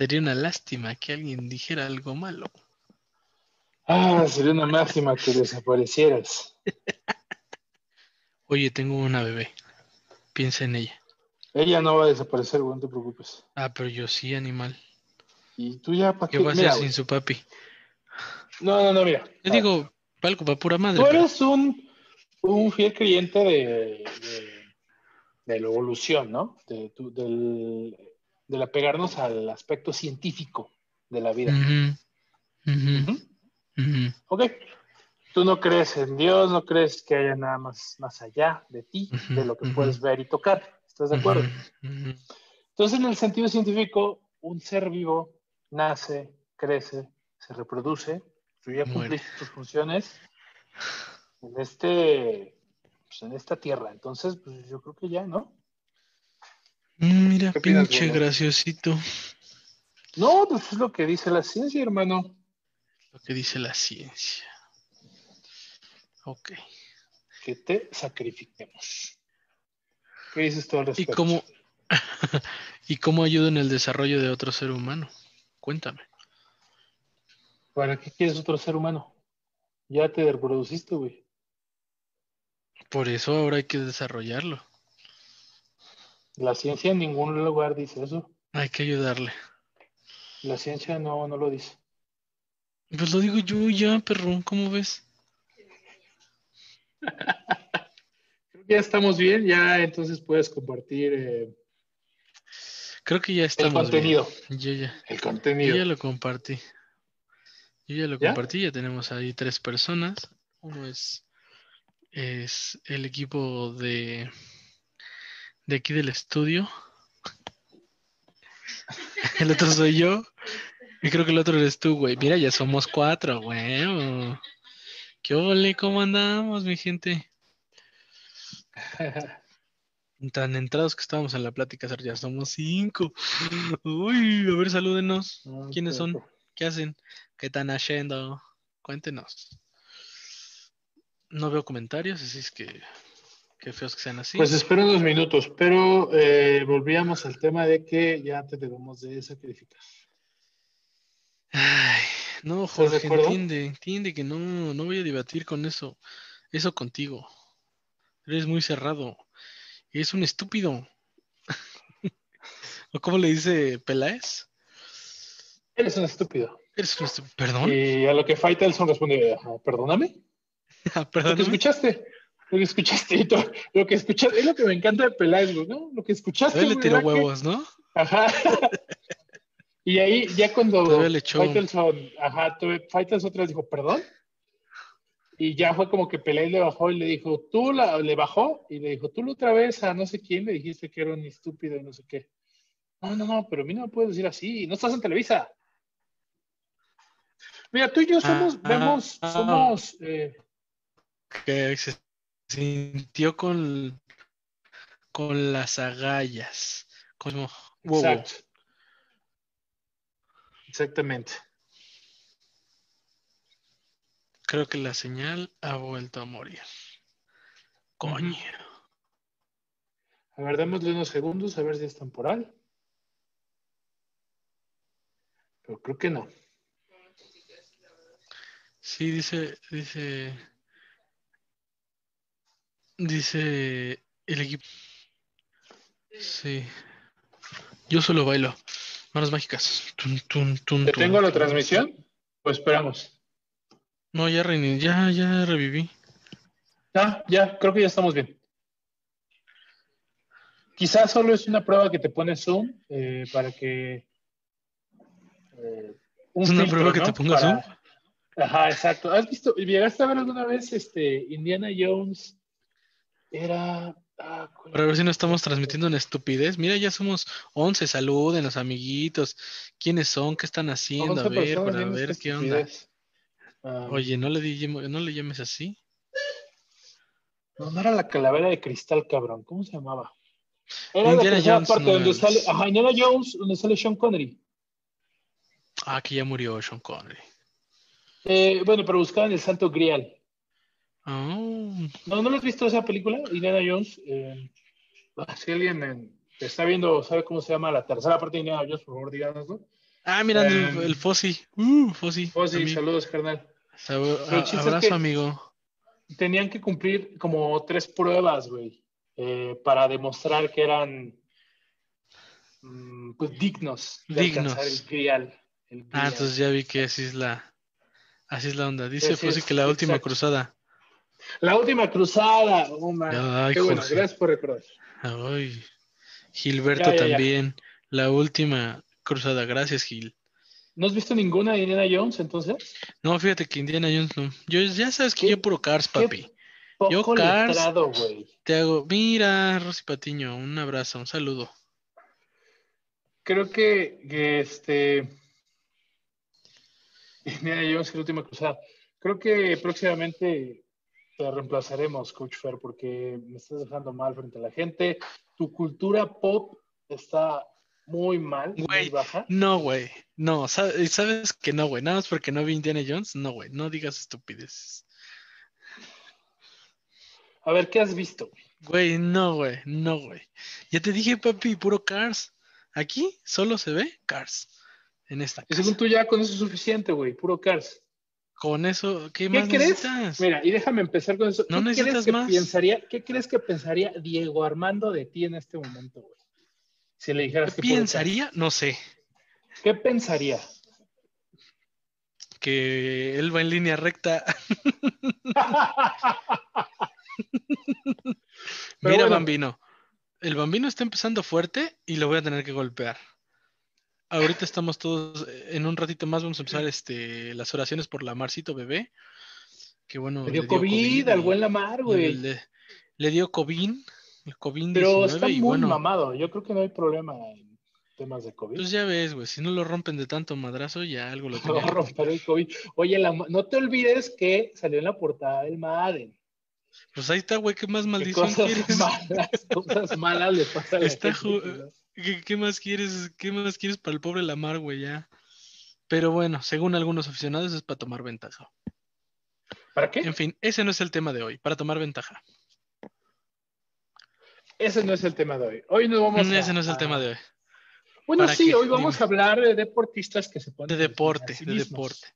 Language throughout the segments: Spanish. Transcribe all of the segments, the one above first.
Sería una lástima que alguien dijera algo malo. Ah, sería una máxima que desaparecieras. Oye, tengo una bebé. Piensa en ella. Ella no va a desaparecer, güey, no te preocupes. Ah, pero yo sí, animal. Y tú ya, ¿para ¿Qué qué? va a hacer sin su papi? No, no, no, mira. Yo digo, algo para pura madre. Tú pero- eres un, un fiel creyente de, de, de la evolución, ¿no? De, tu- del, del apegarnos al aspecto científico de la vida. Ok. Tú no crees en Dios, no crees que haya nada más, más allá de ti, de lo que puedes ver y tocar. ¿Estás de acuerdo? Entonces, en el sentido científico, un ser vivo nace, crece, se reproduce, tú ya Muere. cumpliste tus funciones en este pues, en esta tierra. Entonces, pues yo creo que ya, ¿no? Mm, Mira, ¿Qué opinas, pinche graciosito. No, pues es lo que dice la ciencia, hermano. Lo que dice la ciencia. Ok. Que te sacrifiquemos. ¿Qué dices tú al ¿Y respecto? cómo, ¿Y cómo ayuda en el desarrollo de otro ser humano? Cuéntame. ¿Para qué quieres otro ser humano? Ya te reproduciste, güey. Por eso ahora hay que desarrollarlo. La ciencia en ningún lugar dice eso. Hay que ayudarle. La ciencia no, no lo dice. Pues lo digo yo ya, perro. ¿Cómo ves? Creo que ya estamos bien, ya entonces puedes compartir eh, Creo que ya el estamos contenido. bien. Yo ya, El yo contenido. ya lo compartí. Yo ya lo ¿Ya? compartí. Ya tenemos ahí tres personas. Uno es, es el equipo de, de aquí del estudio. El otro soy yo. Y creo que el otro eres tú, güey. Mira, ya somos cuatro, güey. ¿Qué ole? ¿Cómo andamos, mi gente? Tan entrados que estábamos en la plática, ya somos cinco. Uy, a ver, salúdenos. ¿Quiénes son? ¿Qué hacen? ¿Qué están haciendo? Cuéntenos. No veo comentarios, así es que qué feos que sean así. Pues espero unos minutos, pero eh, volvíamos al tema de que ya te debemos de sacrificar. Ay, no, ¿Estás de Jorge, entiende, entiende que no, no voy a debatir con eso, eso contigo. Eres muy cerrado. Eres un estúpido. ¿O cómo le dice Peláez? Eres un estúpido. Eres un estúpido. ¿Perdón? Y a lo que Faitelson responde, "Ajá, perdóname. Ah, Lo que Perdóname. escuchaste. Lo que escuchaste. Lo que escuchaste. Es lo que me encanta de Peláez, ¿no? Lo que escuchaste. Todavía le tiró ¿verdad que- huevos, ¿no? Ajá. y ahí, ya cuando Faitelson, ajá, Faitelson otra vez dijo, perdón. Y ya fue como que Peláez le bajó y le dijo, tú la, le bajó y le dijo, tú la otra vez a no sé quién le dijiste que era un estúpido y no sé qué. No, no, no, pero a mí no me puedes decir así, no estás en Televisa. Mira, tú y yo somos, Ah, vemos, ah, somos, eh, Que sintió con, con las agallas. Como, wow, exacto. Exactamente. Creo que la señal ha vuelto a morir. Coño. A ver, démosle unos segundos a ver si es temporal. Pero creo que no. Sí, dice, dice, dice el equipo. Sí. Yo solo bailo. Manos mágicas. Tun, tun, tun, ¿Te tengo la transmisión? Pues esperamos. No, ya reiní, ya, ya reviví. Ah, ya, creo que ya estamos bien. Quizás solo es una prueba que te pone Zoom eh, para que. eh, un ¿Es una filtro, prueba que ¿no? te ponga Para- Zoom? Ajá, exacto. ¿Has visto? ¿Llegaste a ver alguna vez este Indiana Jones? Era. ah, ¿cuál Para ver si no estamos transmitiendo en estupidez. Mira, ya somos 11. Saluden los amiguitos. ¿Quiénes son? ¿Qué están haciendo? A 11 ver, para ver qué onda. Ah, Oye, no le, di- no le llames así. No, no era la calavera de cristal, cabrón. ¿Cómo se llamaba? Era la Indiana tercera Jones, parte no donde mames. sale. Ajá, Indiana Jones, donde sale Sean Connery. Ah, que ya murió Sean Connery. Eh, bueno, pero buscaban el Santo Grial. Oh, ¿No, ¿No lo has visto esa película? Indiana Jones. Eh, ah, si alguien eh, está viendo, sabe cómo se llama la tercera parte de Indiana Jones, por favor, díganoslo. Ah, mira, el, Em, el Fossi. Uh, Fossi. Fossi, saludos, carnal. Es abrazo, que- amigo. Tenían que cumplir como tres pruebas, güey, eh, para demostrar que eran mm, pues dignos de Dignos. alcanzar el grial. el Ah, entonces ya vi que así es la, así es la onda. Dice Fossi que la última exacto. cruzada. La última cruzada. Oh. Ay, Qué bueno, gracias por recordar. Ay, Gilberto Ya, ya, ya. también. La última cruzada. Gracias, Gil. ¿No has visto ninguna de Indiana Jones entonces? No, fíjate que Indiana Jones no. Yo ya sabes que ¿Qué- yo puro Cars, papi. Yo, Cars. letrado. Te hago, mira, Rosy Patiño, un abrazo, un saludo. Creo que, que este. Indiana Jones, la última cruzada. Creo que próximamente te reemplazaremos, Coach Fer, porque me estás dejando mal frente a la gente. Tu cultura pop está muy mal, muy Güey, baja. No, güey. No, sa- sabes que no, güey. Nada más porque no vi Indiana Jones. No, güey. No digas estupideces. A ver, ¿qué has visto? Güey, no, güey. No, güey. Ya te dije, papi, puro Cars. Aquí solo se ve Cars. En esta Y según tú ya con eso es suficiente, güey, puro Cars. Con eso, ¿qué, ¿Qué más crees? necesitas? Mira, y déjame empezar con eso. No ¿Qué necesitas crees que más. pensaría, ¿Qué crees que pensaría Diego Armando de ti en este momento, güey? Si le dijeras ¿Qué que puro piensaría? No sé. ¿Qué pensaría? Que él va en línea recta. Mira, bueno. Bambino. El Bambino está empezando fuerte y lo voy a tener que golpear. Ahorita estamos todos, eh, en un ratito más vamos a empezar este, las oraciones por la Marcito bebé. Que bueno. Le dio le COVID y al buen Lamar, güey. Le, le dio COVID, el COVID-19 Pero está y muy bueno, mamado. Yo creo que no hay problema en temas de COVID. pues ya ves, güey, si no lo rompen de tanto madrazo, ya algo lo No tenía. romper el COVID. Oye, la- no te olvides que salió en la portada del Madden. Pues ahí está, güey, ¿qué más ¿Qué maldición cosas quieres? malas, cosas malas le pasan a la Está gente, ¿no? ¿Qué, qué más quieres? ¿Qué más quieres para el pobre Lamar, güey? Ya. Pero bueno, según algunos aficionados es para tomar ventaja. ¿Para qué? En fin, ese no es el tema de hoy, para tomar ventaja. Ese no es el tema de hoy. Hoy no vamos a... ese no es el tema de hoy. Bueno, ¿Para sí, qué? hoy vamos Dime. a hablar de deportistas que se ponen De deporte, sí de mismos. deporte.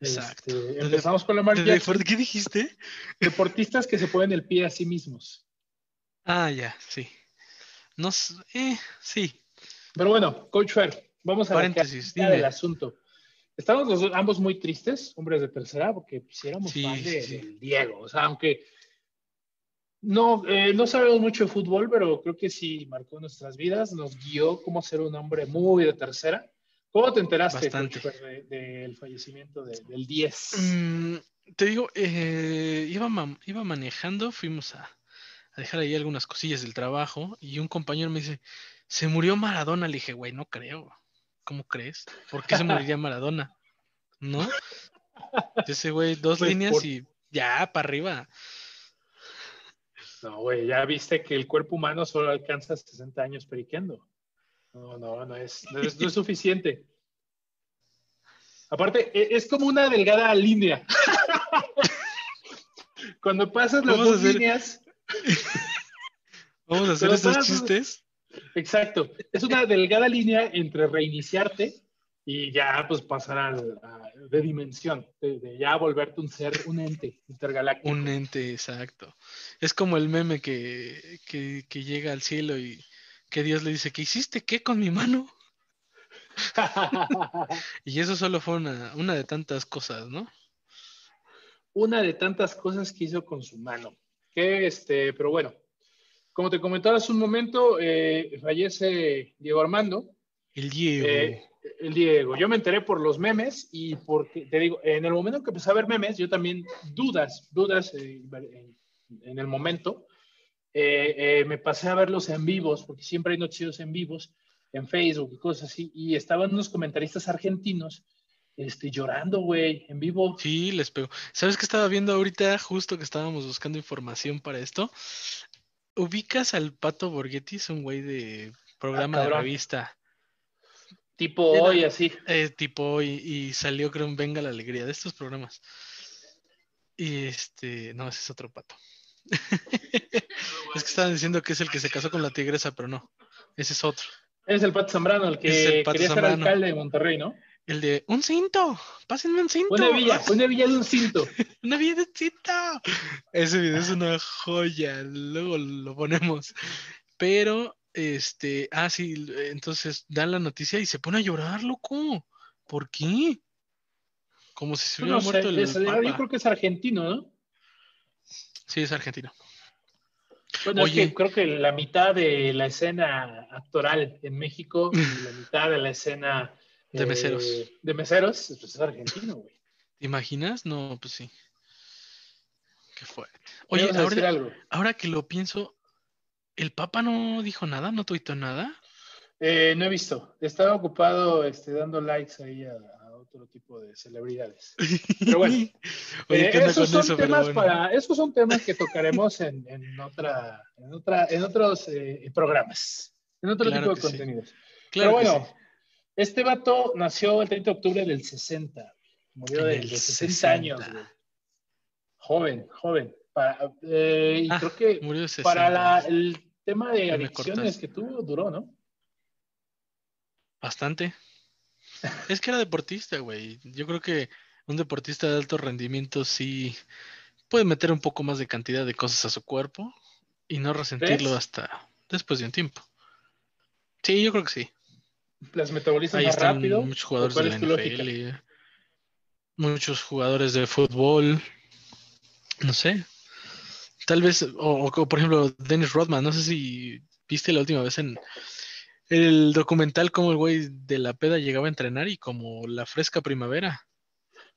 Este, Exacto. De empezamos con Lamar ¿De Jackson. ¿Qué dijiste? Deportistas que se ponen el pie a sí mismos. Ah, ya, sí. No, eh, sí. Pero bueno, Coach Fer, vamos a la Paréntesis, carnita del asunto. Estamos los dos- ambos muy tristes, hombres de tercera, porque pues, sí éramos Sí, fan de, sí, sí. del Diego. O sea, aunque no, eh, no sabemos mucho de fútbol, pero creo que sí marcó nuestras vidas, nos guió cómo ser un hombre muy de tercera. ¿Cómo te enteraste. Coach Fer, de- del fallecimiento de- del 10? Mm, te digo, eh, iba, iba manejando, fuimos a, a dejar ahí algunas cosillas del trabajo y un compañero me dice, se murió Maradona. Le dije, güey, no creo. ¿Cómo crees? ¿Por qué se moriría Maradona? ¿No? Ese güey, dos Pues, líneas por- y ya, para arriba. No, güey, ya viste que el cuerpo humano solo alcanza 60 años periqueando. No, no, no es, no es, no es suficiente. Aparte, e- es como una delgada línea. Cuando pasas las dos hacer- líneas, Vamos a hacer Pero esos todas- chistes. exacto, es una delgada línea entre reiniciarte y ya pues pasar al- a- de dimensión, de, de ya volverte un ser, un ente intergaláctico. Un ente, exacto. Es como el meme que, que, que llega al cielo y que Dios le dice, ¿qué hiciste? ¿Qué con mi mano? Y eso solo fue una, una de tantas cosas, ¿no? una de tantas cosas que hizo con su mano. Que este, pero bueno, como te comentaba hace un momento, eh, fallece Diego Armando, El Diego. eh, el Diego. Yo me enteré por los memes y porque, te digo, en el momento que empecé a ver memes, yo también dudas, dudas eh, en, en el momento, eh, me pasé a verlos en vivos, porque siempre hay noticieros en vivos, en Facebook y cosas así, y estaban unos comentaristas argentinos este, llorando, güey, en vivo. Sí, les pegó. ¿Sabes qué estaba viendo ahorita? Justo que estábamos buscando información para esto. ¿Ubicas al Pato Borghetti? Es un güey de programa Ah, de revista. Tipo Era- hoy, así. Eh, tipo, y, y salió, creo, en Venga la Alegría de estos programas. Y este, no, ese es otro pato. es que estaban diciendo que es el que se casó con la tigresa, pero no, ese es otro. Es el Pato Zambrano, el que quería ser alcalde de Monterrey, ¿no? El de un cinto, pásenme un cinto. Una villa, una villa de un cinto. una villa de un cinto. Ese video es una joya, luego lo ponemos. Pero, este, ah, sí, entonces dan la noticia y se pone a llorar, loco. ¿Por qué? Como si se hubiera muerto el Yo creo que es argentino, ¿no? Sí, es argentino. Bueno, Oye, creo que la mitad de la escena actoral en México y la mitad de la escena de meseros. Eh, de meseros, pues es argentino, güey. ¿Te imaginas? No, pues sí. Qué fue. Oye, ahora, ahora, que lo pienso, ¿el Papa no dijo nada? ¿No tuitó nada? Eh, no he visto. Estaba ocupado este, dando likes ahí a, otro tipo de celebridades. Pero bueno, eh, esos, son temas para, esos son temas que tocaremos en, en, otra, en, otra, en otros programas, en otro tipo de contenidos. Claro Pero bueno, este vato nació el 30 de octubre del 60. Murió de, 60, años, Joven, joven. Eh, y ah, creo que para el tema de adicciones que tuvo, duró, ¿no? Bastante. es que era deportista, güey. Yo creo que un deportista de alto rendimiento sí puede meter un poco más de cantidad de cosas a su cuerpo y no resentirlo hasta después de un tiempo. Sí, yo creo que sí las metabolizan más rápido. Muchos jugadores de la NFL, muchos jugadores de fútbol, no sé. Tal vez, o, por ejemplo, Dennis Rodman, no sé si viste la última vez en el documental como el güey de la peda llegaba a entrenar y como la fresca primavera.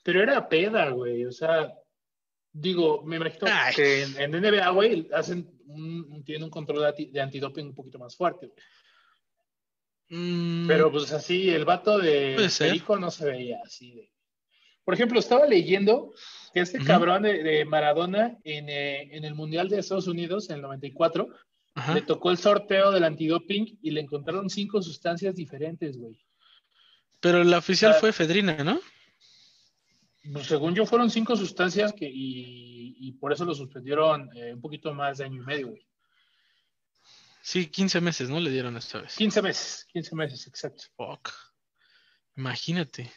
Pero era peda, güey, o sea, digo, me imagino que en, NBA, güey, hacen un, tienen un control de, de antidoping un poquito más fuerte, güey. Mm. Pero pues así, el vato de Perico no se veía así. Por ejemplo, estaba leyendo que este cabrón de, Maradona eh, en, el Mundial de Estados Unidos en el 94 le tocó el sorteo del antidoping y le encontraron cinco sustancias diferentes, güey. Pero la oficial fue efedrina, ¿no? Pues, según yo fueron cinco sustancias que, y, por eso lo suspendieron eh, un poquito más de año y medio, güey. Sí, 15 meses, ¿no? Le dieron esta vez. 15 meses, 15 meses, exacto. Fuck. Imagínate.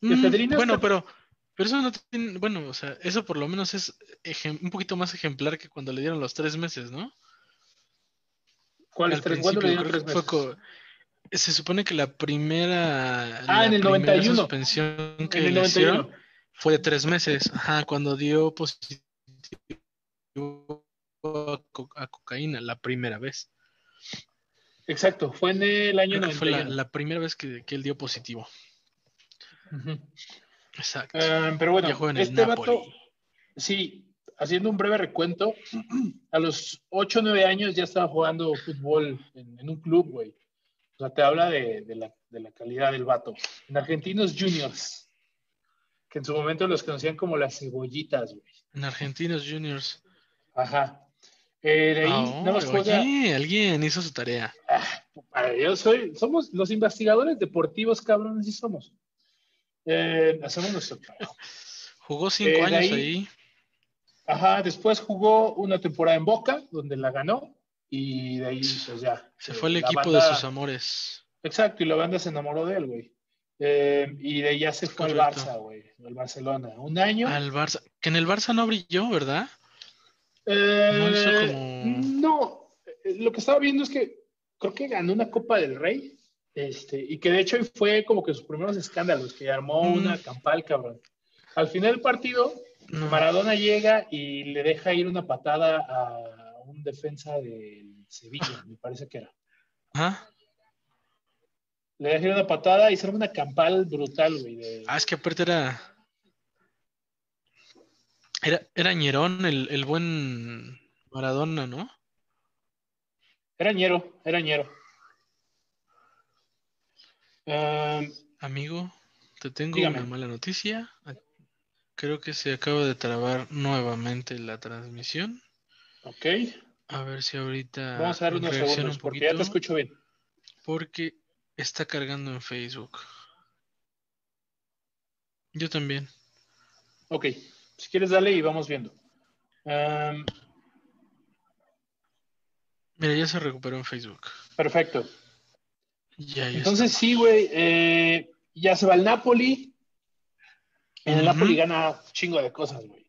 Mm, bueno, pero, pero eso no tiene, bueno, o sea, eso por lo menos es un poquito más ejemplar que cuando le dieron los tres meses, ¿no? ¿Cuáles tres? ¿Cuándo le dieron tres meses? se supone que la primera, ah, en el 91. suspensión que le hicieron fue de tres meses, ajá, cuando dio positivo a, cocaína la primera vez. Exacto, fue en el año Fue la, primera vez que, él dio positivo. Exacto. Ah, pero bueno, este vato, sí, haciendo un breve recuento, a los 8 o 9 años ya estaba jugando fútbol en, un club, güey. O sea, te habla de, la, de, la, calidad del vato. En Argentinos Juniors, que en su momento los conocían como las cebollitas, güey. En Argentinos Juniors. Ajá. Eh, de ahí, ah, alguien hizo su tarea. Ah, yo soy, somos los investigadores deportivos, cabrones, y somos. Eh, hacemos nuestro trabajo. Jugó cinco eh, años ahí, Ajá, después jugó una temporada en Boca, donde la ganó, y de ahí, pues ya. Se fue el equipo de sus amores. Exacto, y la banda se enamoró de él, güey. y de ahí ya se fue al Barça, güey, al Barcelona. Un año. Al Barça, que en el Barça no brilló, ¿verdad? Eh, no, eh, lo que estaba viendo es que creo que ganó una Copa del Rey. Este, y que de hecho fue como que sus primeros escándalos, que armó mm. una campal, cabrón. Al final del partido, Maradona llega y le deja ir una patada a un defensa del Sevilla, me parece que era. ¿Ah? Le deja ir una patada y se arma una campal brutal, güey. Ah, es que aparte era era, era Ñerón, el, el buen Maradona, ¿no? Era Ñero, era Ñero. Amigo, te tengo una mala noticia. Creo que se acaba de trabar nuevamente la transmisión. Ok. A ver si ahorita. Vamos a dar unos segundos porque ya te escucho bien. Porque está cargando en Facebook. Yo también. Ok. Si quieres, dale y vamos viendo. Mira, ya se recuperó en Facebook. Perfecto. Entonces sí, güey, eh, ya se va el Napoli. En el Napoli gana chingo de cosas, güey.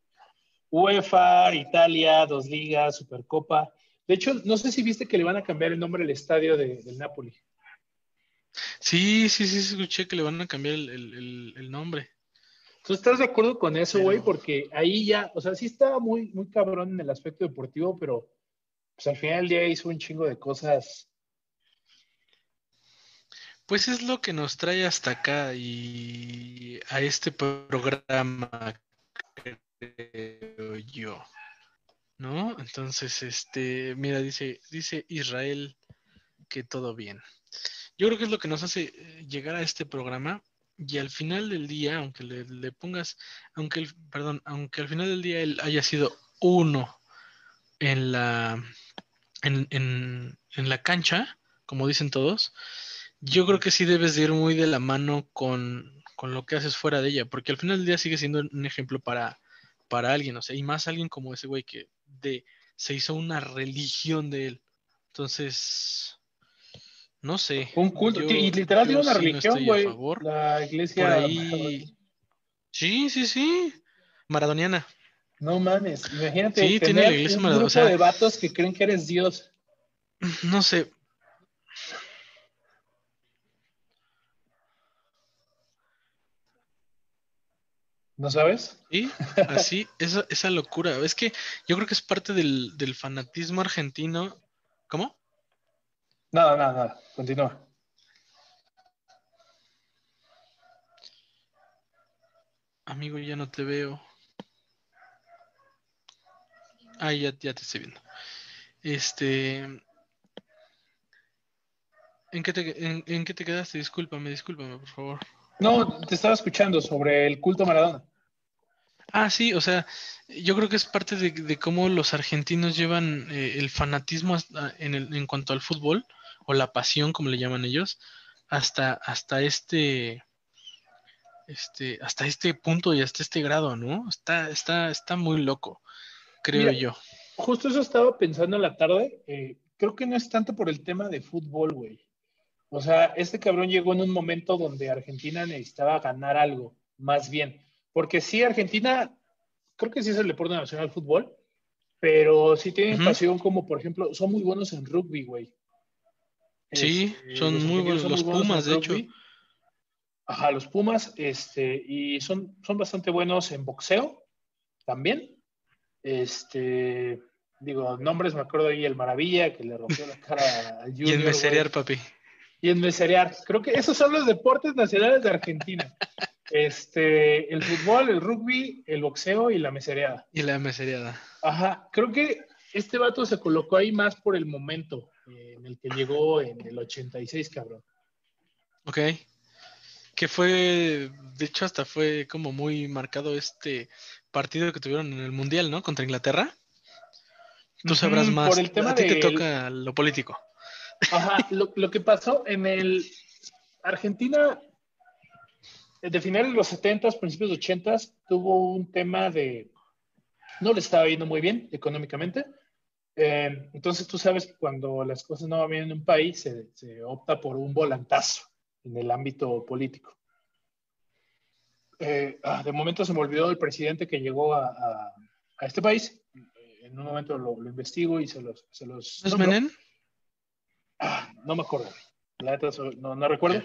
UEFA, Italia, dos ligas, Supercopa. De hecho, no sé si viste que le van a cambiar el nombre al estadio del Napoli. Sí, sí, sí, escuché que le van a cambiar el, nombre. ¿Tú estás de acuerdo con eso, güey? Porque ahí ya, o sea, sí estaba muy, muy cabrón en el aspecto deportivo, pero pues al final del día hizo un chingo de cosas pues es lo que nos trae hasta acá y a este programa, creo yo. ¿No? Entonces, este, mira, dice, dice Israel que todo bien. Yo creo que es lo que nos hace eh, llegar a este programa y al final del día, aunque le, pongas, aunque el, perdón, aunque al final del día él haya sido uno en la, en, en, en la cancha, como dicen todos, yo creo que sí debes de ir muy de la mano con, lo que haces fuera de ella, porque al final del día sigue siendo un ejemplo para, para alguien, o sea, y más alguien como ese güey que de, se hizo una religión de él. Entonces, no sé. Un culto, y literal tiene una religión, güey. la iglesia. Sí, sí, sí. Maradoniana. No mames, imagínate sí, tiene la iglesia un grupo de vatos que creen que eres Dios. No sé, ¿No sabes? Sí, así, esa, esa locura. Es que yo creo que es parte del, fanatismo argentino. ¿Cómo? Nada, nada, nada. Continúa. Amigo, ya no te veo. Ah, ya, ya te estoy viendo. Este. ¿En qué, te, en, en qué te quedaste? Discúlpame, discúlpame, por favor. No, te estaba escuchando sobre el culto Maradona. Ah, sí, o sea, yo creo que es parte de, cómo los argentinos llevan eh, el fanatismo en, el, en cuanto al fútbol, o la pasión, como le llaman ellos, hasta, hasta este, este, hasta este punto y hasta este grado, ¿no? Está, está, está muy loco, creo yo. Justo eso estaba pensando en la tarde. Eh, creo que no es tanto por el tema de fútbol, güey. O sea, este cabrón llegó en un momento donde Argentina necesitaba ganar algo, más bien. Porque sí, Argentina, creo que sí es el deporte nacional fútbol, pero sí tienen pasión como, por ejemplo, son muy buenos en rugby, güey. Sí, este, son, muy buenos, los Pumas, de hecho. Ajá, los Pumas, este, y son, son bastante buenos en boxeo también. Este, digo, nombres, me acuerdo ahí el Maravilla, que le rompió la cara al Junior. y en meserear, papi. Y en meserear. Creo que esos son los deportes nacionales de Argentina. Este, el fútbol, el rugby, el boxeo y la mesereada. Y la mesereada. Ajá, creo que este vato se colocó ahí más por el momento eh, en el que llegó en el 86, cabrón. Ok. Que fue, de hecho, hasta fue como muy marcado este partido que tuvieron en el Mundial, ¿no? Contra Inglaterra. Tú sabrás más. Por el tema A ti te toca lo político. Ajá, lo, lo que pasó en el Argentina de finales de los 70, principios de 80, tuvo un tema de, no le estaba yendo muy bien económicamente. Eh, entonces tú sabes que cuando las cosas no van bien en un país, se, opta por un volantazo en el ámbito político. Eh, ah, de momento se me olvidó el presidente que llegó a, este país. En un momento lo, investigo y se los... Se los ¿Es Menem? Ah, no me acuerdo. La neta, no, no recuerdo.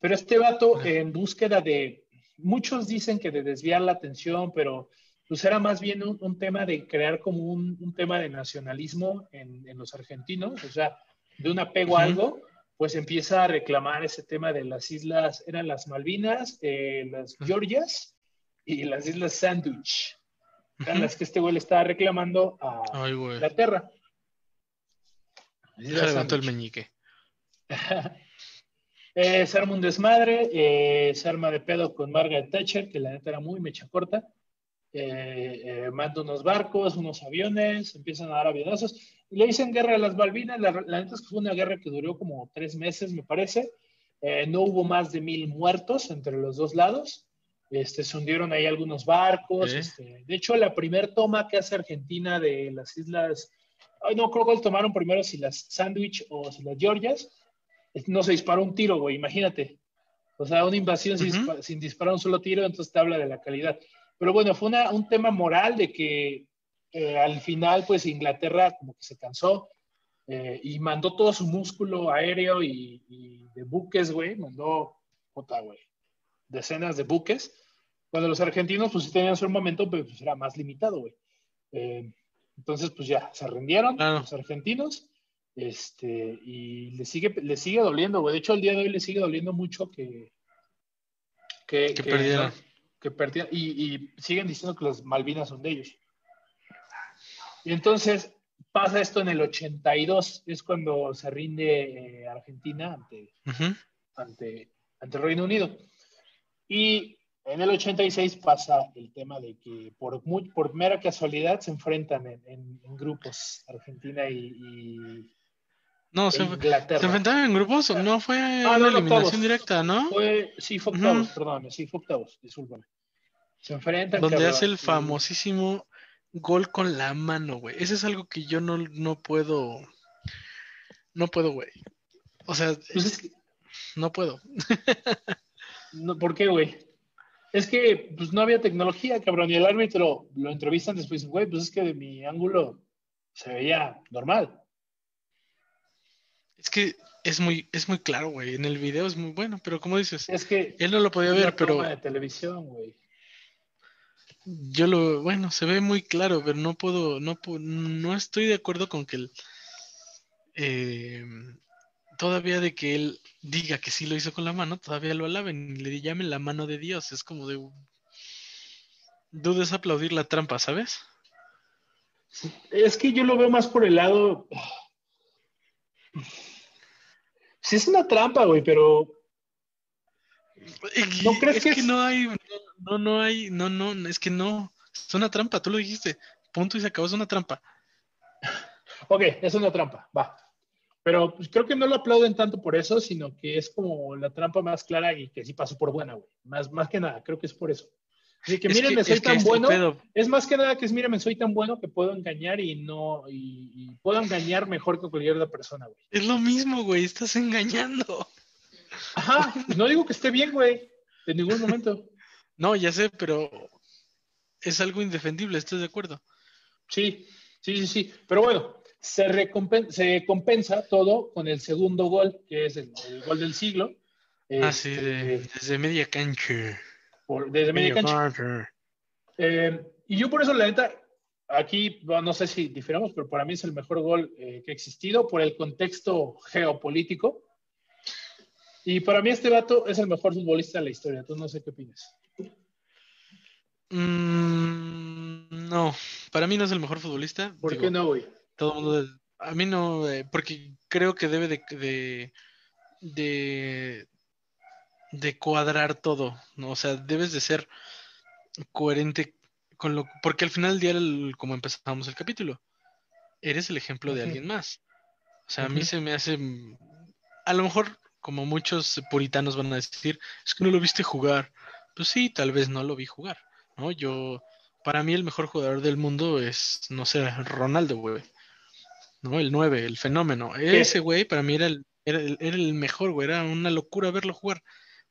Pero este vato en búsqueda de, muchos dicen que de desviar la atención, pero pues era más bien un, tema de crear como un, tema de nacionalismo en, los argentinos, o sea, de un apego a algo, pues empieza a reclamar ese tema de las islas, eran las Malvinas, eh, las Georgias y las islas Sandwich. Eran las que este güey le estaba reclamando a Inglaterra. Se levantó el meñique. Eh, se arma un desmadre, eh, se arma de pedo con Margaret Thatcher, que la neta era muy mecha corta. Eh, eh, manda unos barcos, unos aviones, empiezan a dar avionazos. Le dicen guerra a las Malvinas. La, neta es que fue una guerra que duró como tres meses, me parece. no hubo más de mil muertos entre los dos lados. Este, se hundieron ahí algunos barcos. Este, de hecho, la primera toma que hace Argentina de las islas no creo que tomaron primero si las sándwich o si las Georgias, no se disparó un tiro, güey, imagínate. O sea, una invasión sin, disparar un solo tiro, entonces te habla de la calidad. Pero bueno, fue un tema moral de que eh, al final, pues Inglaterra como que se cansó eh, y mandó todo su músculo aéreo y, de buques, güey, mandó, puta, güey, decenas de buques. Cuando los argentinos, pues sí tenían su momento, pero pues era más limitado, güey. Eh, entonces, pues ya, se rindieron los argentinos este, y le sigue, le sigue doliendo, güey. De hecho, el día de hoy le sigue doliendo mucho que. Que, perdieron. Que perdieron. Y, siguen diciendo que las Malvinas son de ellos. Y entonces pasa esto en el 82, es cuando se rinde eh, Argentina ante, ante, ante el Reino Unido. Y en el 86 pasa el tema de que por, por mera casualidad se enfrentan en, grupos Argentina y, no, se, ¿se enfrentaron en grupos? No fue ah, una eliminación directa, ¿no? Fue, sí, fue octavos, perdón, sí, fue octavos, discúlpame. Se enfrentan. Donde hace el famosísimo gol con la mano, güey. Ese es algo que yo no, no puedo. No puedo, güey. O sea, pues no puedo. no, ¿Por qué, güey? Es que pues, no había tecnología, cabrón. Y el árbitro lo entrevistan después, güey, pues es que de mi ángulo se veía normal. Es que es muy, es muy claro, güey. En el video es muy bueno, pero como dices, es que él no lo podía ver, pero. de televisión, güey. Yo lo, bueno, se ve muy claro, pero no puedo, no, no estoy de acuerdo con que él, eh, todavía de que él diga que sí lo hizo con la mano, todavía lo alaben y le llamen la mano de Dios. Es como de. Dudes aplaudir la trampa, ¿sabes? Es que yo lo veo más por el lado. Sí, es una trampa, güey, pero. ¿No crees que, no hay. No, no hay. No, no, es que no. Es una trampa, tú lo dijiste. Punto y se acabó, es una trampa. Ok, es una trampa, va. Pero pues, creo que no lo aplauden tanto por eso, sino que es como la trampa más clara y que sí pasó por buena, güey. Más, más que nada, creo que es por eso. Así que mírenme, soy tan bueno. Es más que nada que es mírenme, soy tan bueno que puedo engañar y no. Y, puedo engañar mejor que cualquier otra persona, güey. Es lo mismo, güey, estás engañando. Ajá, no digo que esté bien, güey, en ningún momento. no, ya sé, pero es algo indefendible, ¿estás de acuerdo? Sí, sí, sí, sí. Pero bueno, se, se compensa todo con el segundo gol, que es el, gol del siglo. Ah, sí, este, desde media cancha desde media cancha. Eh, y yo por eso, la neta, aquí no sé si diferamos, pero para mí es el mejor gol eh, que ha existido por el contexto geopolítico. Y para mí este vato es el mejor futbolista de la historia. Tú no sé qué opinas. Mm, no, para mí no es el mejor futbolista. ¿Por qué no, güey? Todo mundo, a mí no, eh, porque creo que debe de, de de cuadrar todo, ¿no? O sea, debes de ser coherente con lo porque al final del día, como empezamos el capítulo, eres el ejemplo de alguien más. O sea, a mí se me hace, a lo mejor, como muchos puritanos van a decir, es que no lo viste jugar. Pues sí, tal vez no lo vi jugar, ¿no? Yo, para mí el mejor jugador del mundo es, no sé, Ronaldo, güey. ¿No? El 9, el fenómeno. Ese güey para mí era el, era era el mejor, güey. Era una locura verlo jugar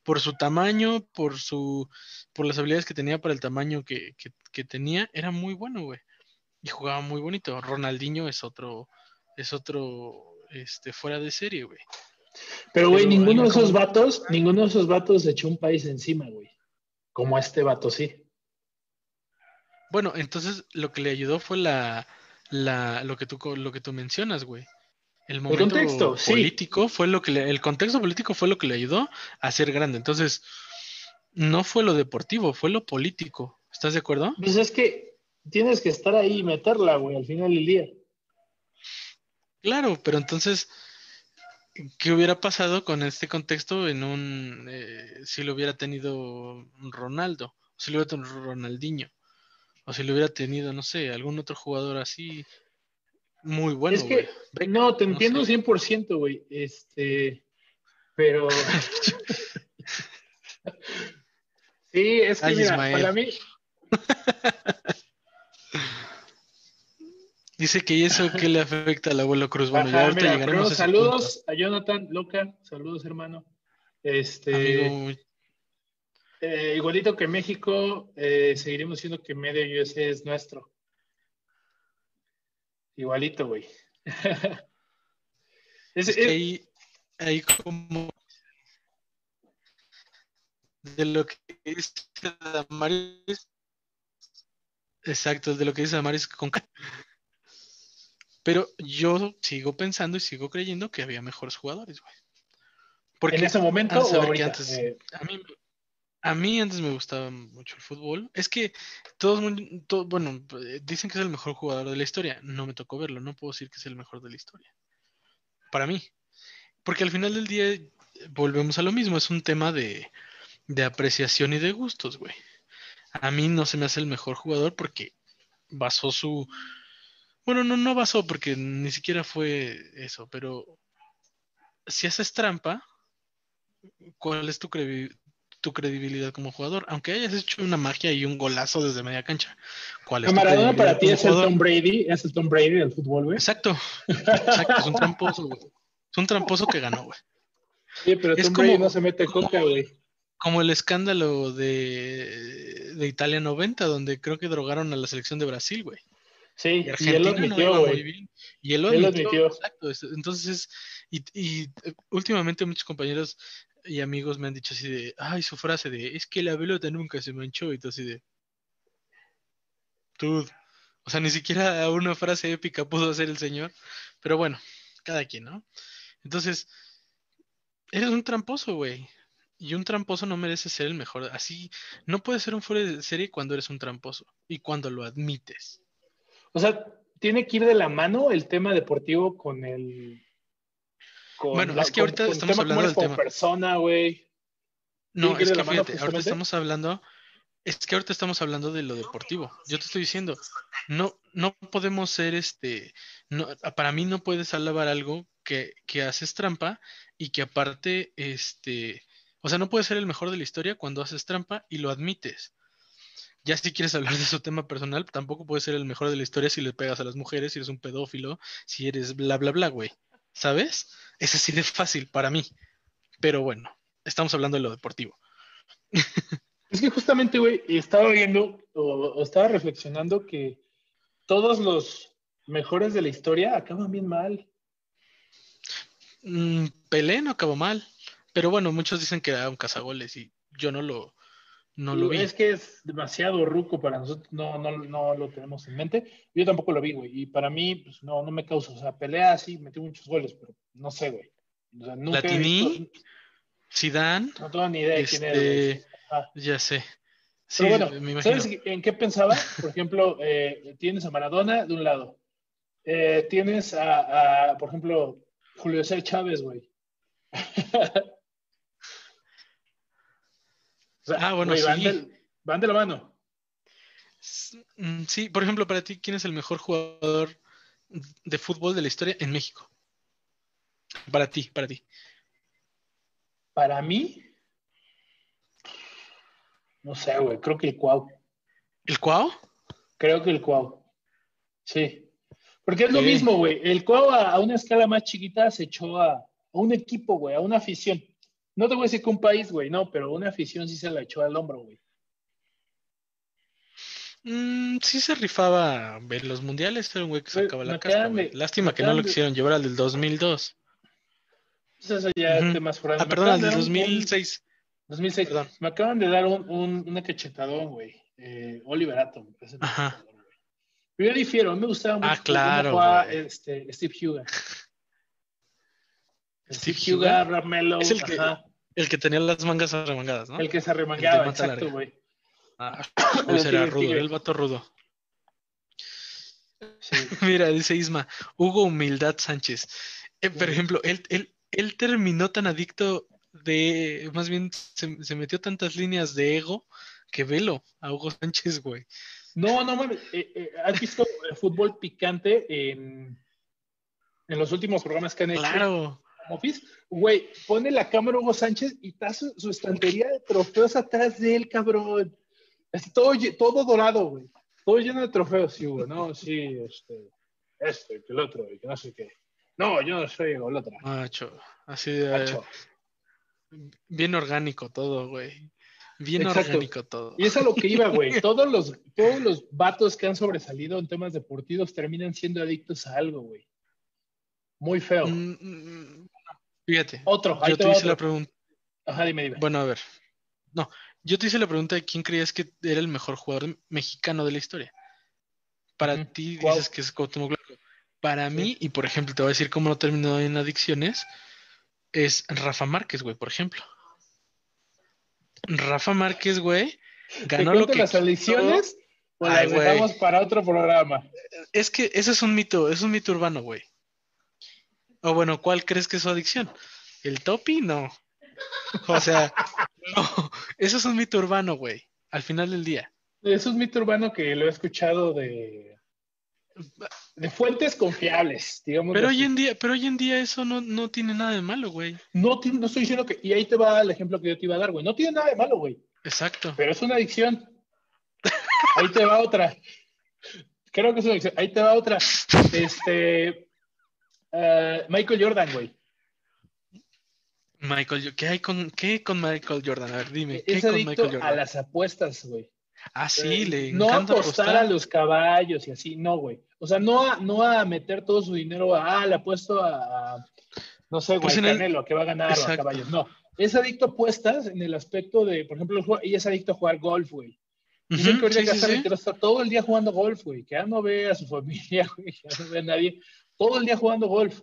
por su tamaño, por su, por las habilidades que tenía para el tamaño que, tenía, era muy bueno, güey. Y jugaba muy bonito. Ronaldinho es otro, es otro, este, fuera de serie, güey. Pero, güey, ninguno de esos vatos, ninguno de esos vatos echó un país encima, güey. Como este vato, sí. Bueno, entonces lo que le ayudó fue la, la, lo que tú, lo que tú mencionas, güey. El momento contexto, político fue lo que le, el contexto político fue lo que le ayudó a ser grande. Entonces, no fue lo deportivo, fue lo político. ¿Estás de acuerdo? Pues es que tienes que estar ahí y meterla, güey, al final del día. Claro, pero entonces, ¿qué hubiera pasado con este contexto en un eh, si lo hubiera tenido Ronaldo, o si lo hubiera tenido Ronaldinho, o si lo hubiera tenido, no sé, algún otro jugador así muy bueno. Es que, no, te entiendo 100%, güey. Este, pero. sí, es que mira, para mí. Dice que eso que le afecta al abuelo Cruz. Bueno, ya ahorita llegaremos a Saludos a Jonathan Loca, saludos hermano. Este, eh, igualito que México, eh, seguiremos diciendo que medio USA es nuestro. Igualito, güey. es, es, ahí, como de lo que dice Damaris. Exacto, de lo que dice Damaris con pero yo sigo pensando y sigo creyendo que había mejores jugadores, güey. Porque ¿En ese momento o ahorita? Antes, eh, a, mí, antes me gustaba mucho el fútbol. Es que todos, todo, bueno, dicen que es el mejor jugador de la historia. No me tocó verlo, no puedo decir que es el mejor de la historia. Para mí. Porque al final del día volvemos a lo mismo, es un tema de, de apreciación y de gustos, güey. A mí no se me hace el mejor jugador porque basó su, bueno, no, no basó porque ni siquiera fue eso, pero si haces trampa, ¿cuál es tu, tu credibilidad como jugador? Aunque hayas hecho una magia y un golazo desde media cancha. ¿Cuál es Maradona para ti es el Tom Brady, es el Tom Brady del fútbol, güey. Exacto, exacto, es un tramposo, güey. Es un tramposo que ganó, güey. Sí, pero Tom Brady no se mete coca, güey. Como el escándalo de, de Italia 90, donde creo que drogaron a la selección de Brasil, güey. Sí, y, él lo admitió, güey. y él lo admitió, Exacto. Entonces, y, y, últimamente muchos compañeros y amigos me han dicho así de, ay, su frase de, es que la pelota nunca se manchó y todo así de, dude. O sea, ni siquiera una frase épica pudo hacer el señor. Pero bueno, cada quien, ¿no? Entonces, eres un tramposo, güey. Y un tramposo no merece ser el mejor. Así, no puedes ser un fuera de serie cuando eres un tramposo y cuando lo admites. O sea, tiene que ir de la mano el tema deportivo con el. Bueno, es que ahorita estamos hablando del tema. persona, güey. No, es que fíjate, ahorita estamos hablando. Es que ahorita estamos hablando de lo deportivo. Yo te estoy diciendo, no, no podemos ser este. No, para mí no puedes alabar algo que, que haces trampa y que aparte, este. O sea, no puedes ser el mejor de la historia cuando haces trampa y lo admites. Ya si quieres hablar de su tema personal, tampoco puedes ser el mejor de la historia si le pegas a las mujeres, si eres un pedófilo, si eres bla, bla, bla, güey. ¿Sabes? Es así de fácil para mí. Pero bueno, estamos hablando de lo deportivo. Es que justamente, güey, estaba viendo o, estaba reflexionando que todos los mejores de la historia acaban bien mal. Mm, Pelé no acabó mal. Pero bueno, muchos dicen que era un cazagoles y yo no lo, no lo vi. Es que es demasiado ruco para nosotros, no, no, no lo tenemos en mente. Yo tampoco lo vi, güey. Y para mí, pues no, no me causa. O sea, pelea sí, metió muchos goles, pero no sé, güey. O sea, nunca Latini, Zidane. No tengo ni idea de quién es. Este, ya sé. Sí, pero bueno, ¿sabes en qué pensaba? Por ejemplo, eh, tienes a Maradona de un lado. Eh, tienes a, a, por ejemplo, Julio César Chávez, güey. ah, bueno, sí. Van de, la mano. Mm, sí, por ejemplo, para ti, ¿quién es el mejor jugador de fútbol de la historia en México? Para ti, para ti. Para mí, no sé, güey, creo que el Cuau. ¿El Cuau? Creo que el Cuau. Sí. Porque es lo mismo, güey. El Cuau a, una escala más chiquita se echó a, a un equipo, güey, a una afición. No te voy a decir que un país, güey, no, pero una afición sí se la echó al hombro, güey. Mm, sí se rifaba ver los mundiales, era un güey que sacaba la casta, Lástima que no lo quisieron llevar al del 2002. Pues eso ya es más Ah, perdón, al del 2006. 2006. Perdón. Me acaban de dar un, un una cachetadón, güey. Eh, Oliver Atom. Ajá. Pero yo difiero, me gustaba mucho. Ah, claro. este, Steve Huga. Steve Huga, Ramelo. Es el que, el que tenía las mangas arremangadas, ¿no? El que se arremangaba, exacto, güey. Ah, pues era rudo, el vato rudo. Sí. Mira, dice Isma, Hugo Humildad Sánchez. Eh, por ejemplo, él, él, él terminó tan adicto de, más bien se, metió tantas líneas de ego que velo a Hugo Sánchez, güey. No, no mames, eh, eh, ¿has visto el fútbol picante en, en los últimos programas que han hecho? Claro. Office, güey, pone la cámara Hugo Sánchez y está su, estantería de trofeos atrás de él, cabrón. todo, todo dorado, güey. Todo lleno de trofeos, sí, güey, ¿no? Sí, este. esto y que el otro y que no sé qué. No, yo no soy ególatra. Macho, así de... Bien orgánico todo, güey. Bien orgánico todo. Y es a lo que iba, güey. Todos los, todos los vatos que han sobresalido en temas deportivos terminan siendo adictos a algo, güey. Muy feo. Mm, mm, fíjate. Otro. Yo te hice la pregunta. Ajá, dime, dime. Bueno, a ver. No, yo te hice la pregunta de quién creías que era el mejor jugador mexicano de la historia. Para ti dices que es Cuauhtémoc Blanco. Para mí, y por ejemplo, te voy a decir cómo no terminó en adicciones, es Rafa Márquez, güey, por ejemplo. Rafa Márquez, güey, ganó lo que las adicciones o las dejamos para otro programa. Es que ese es un mito, es un mito urbano, güey. O bueno, ¿cuál crees que es su adicción? ¿El topi? No. O sea, no, eso es un mito urbano, güey, al final del día. Es un mito urbano que lo he escuchado de, de fuentes confiables, digamos. Pero hoy en día, pero hoy en día eso no, no tiene nada de malo, güey. No, no estoy diciendo que, y ahí te va el ejemplo que yo te iba a dar, güey. No tiene nada de malo, güey. Exacto. Pero es una adicción. Ahí te va otra. Creo que es una adicción. Ahí te va otra. Este, uh, Michael Jordan, güey. Michael, ¿qué hay con, qué con Michael Jordan? A ver, dime. ¿qué es con Michael Jordan? a las apuestas, güey. Ah, sí, eh, le No apostar a los caballos y así, no, güey. O sea, no a, no a meter todo su dinero a, ah, le apuesto a, no sé, güey, pues Canelo, que va a ganar o a caballos. No, es adicto a apuestas en el aspecto de, por ejemplo, ella es adicto a jugar golf, güey. Uh que ahorita sí, está todo el día jugando golf, güey, que ya no ve a su familia, güey, ya no ve a nadie, todo el día jugando golf.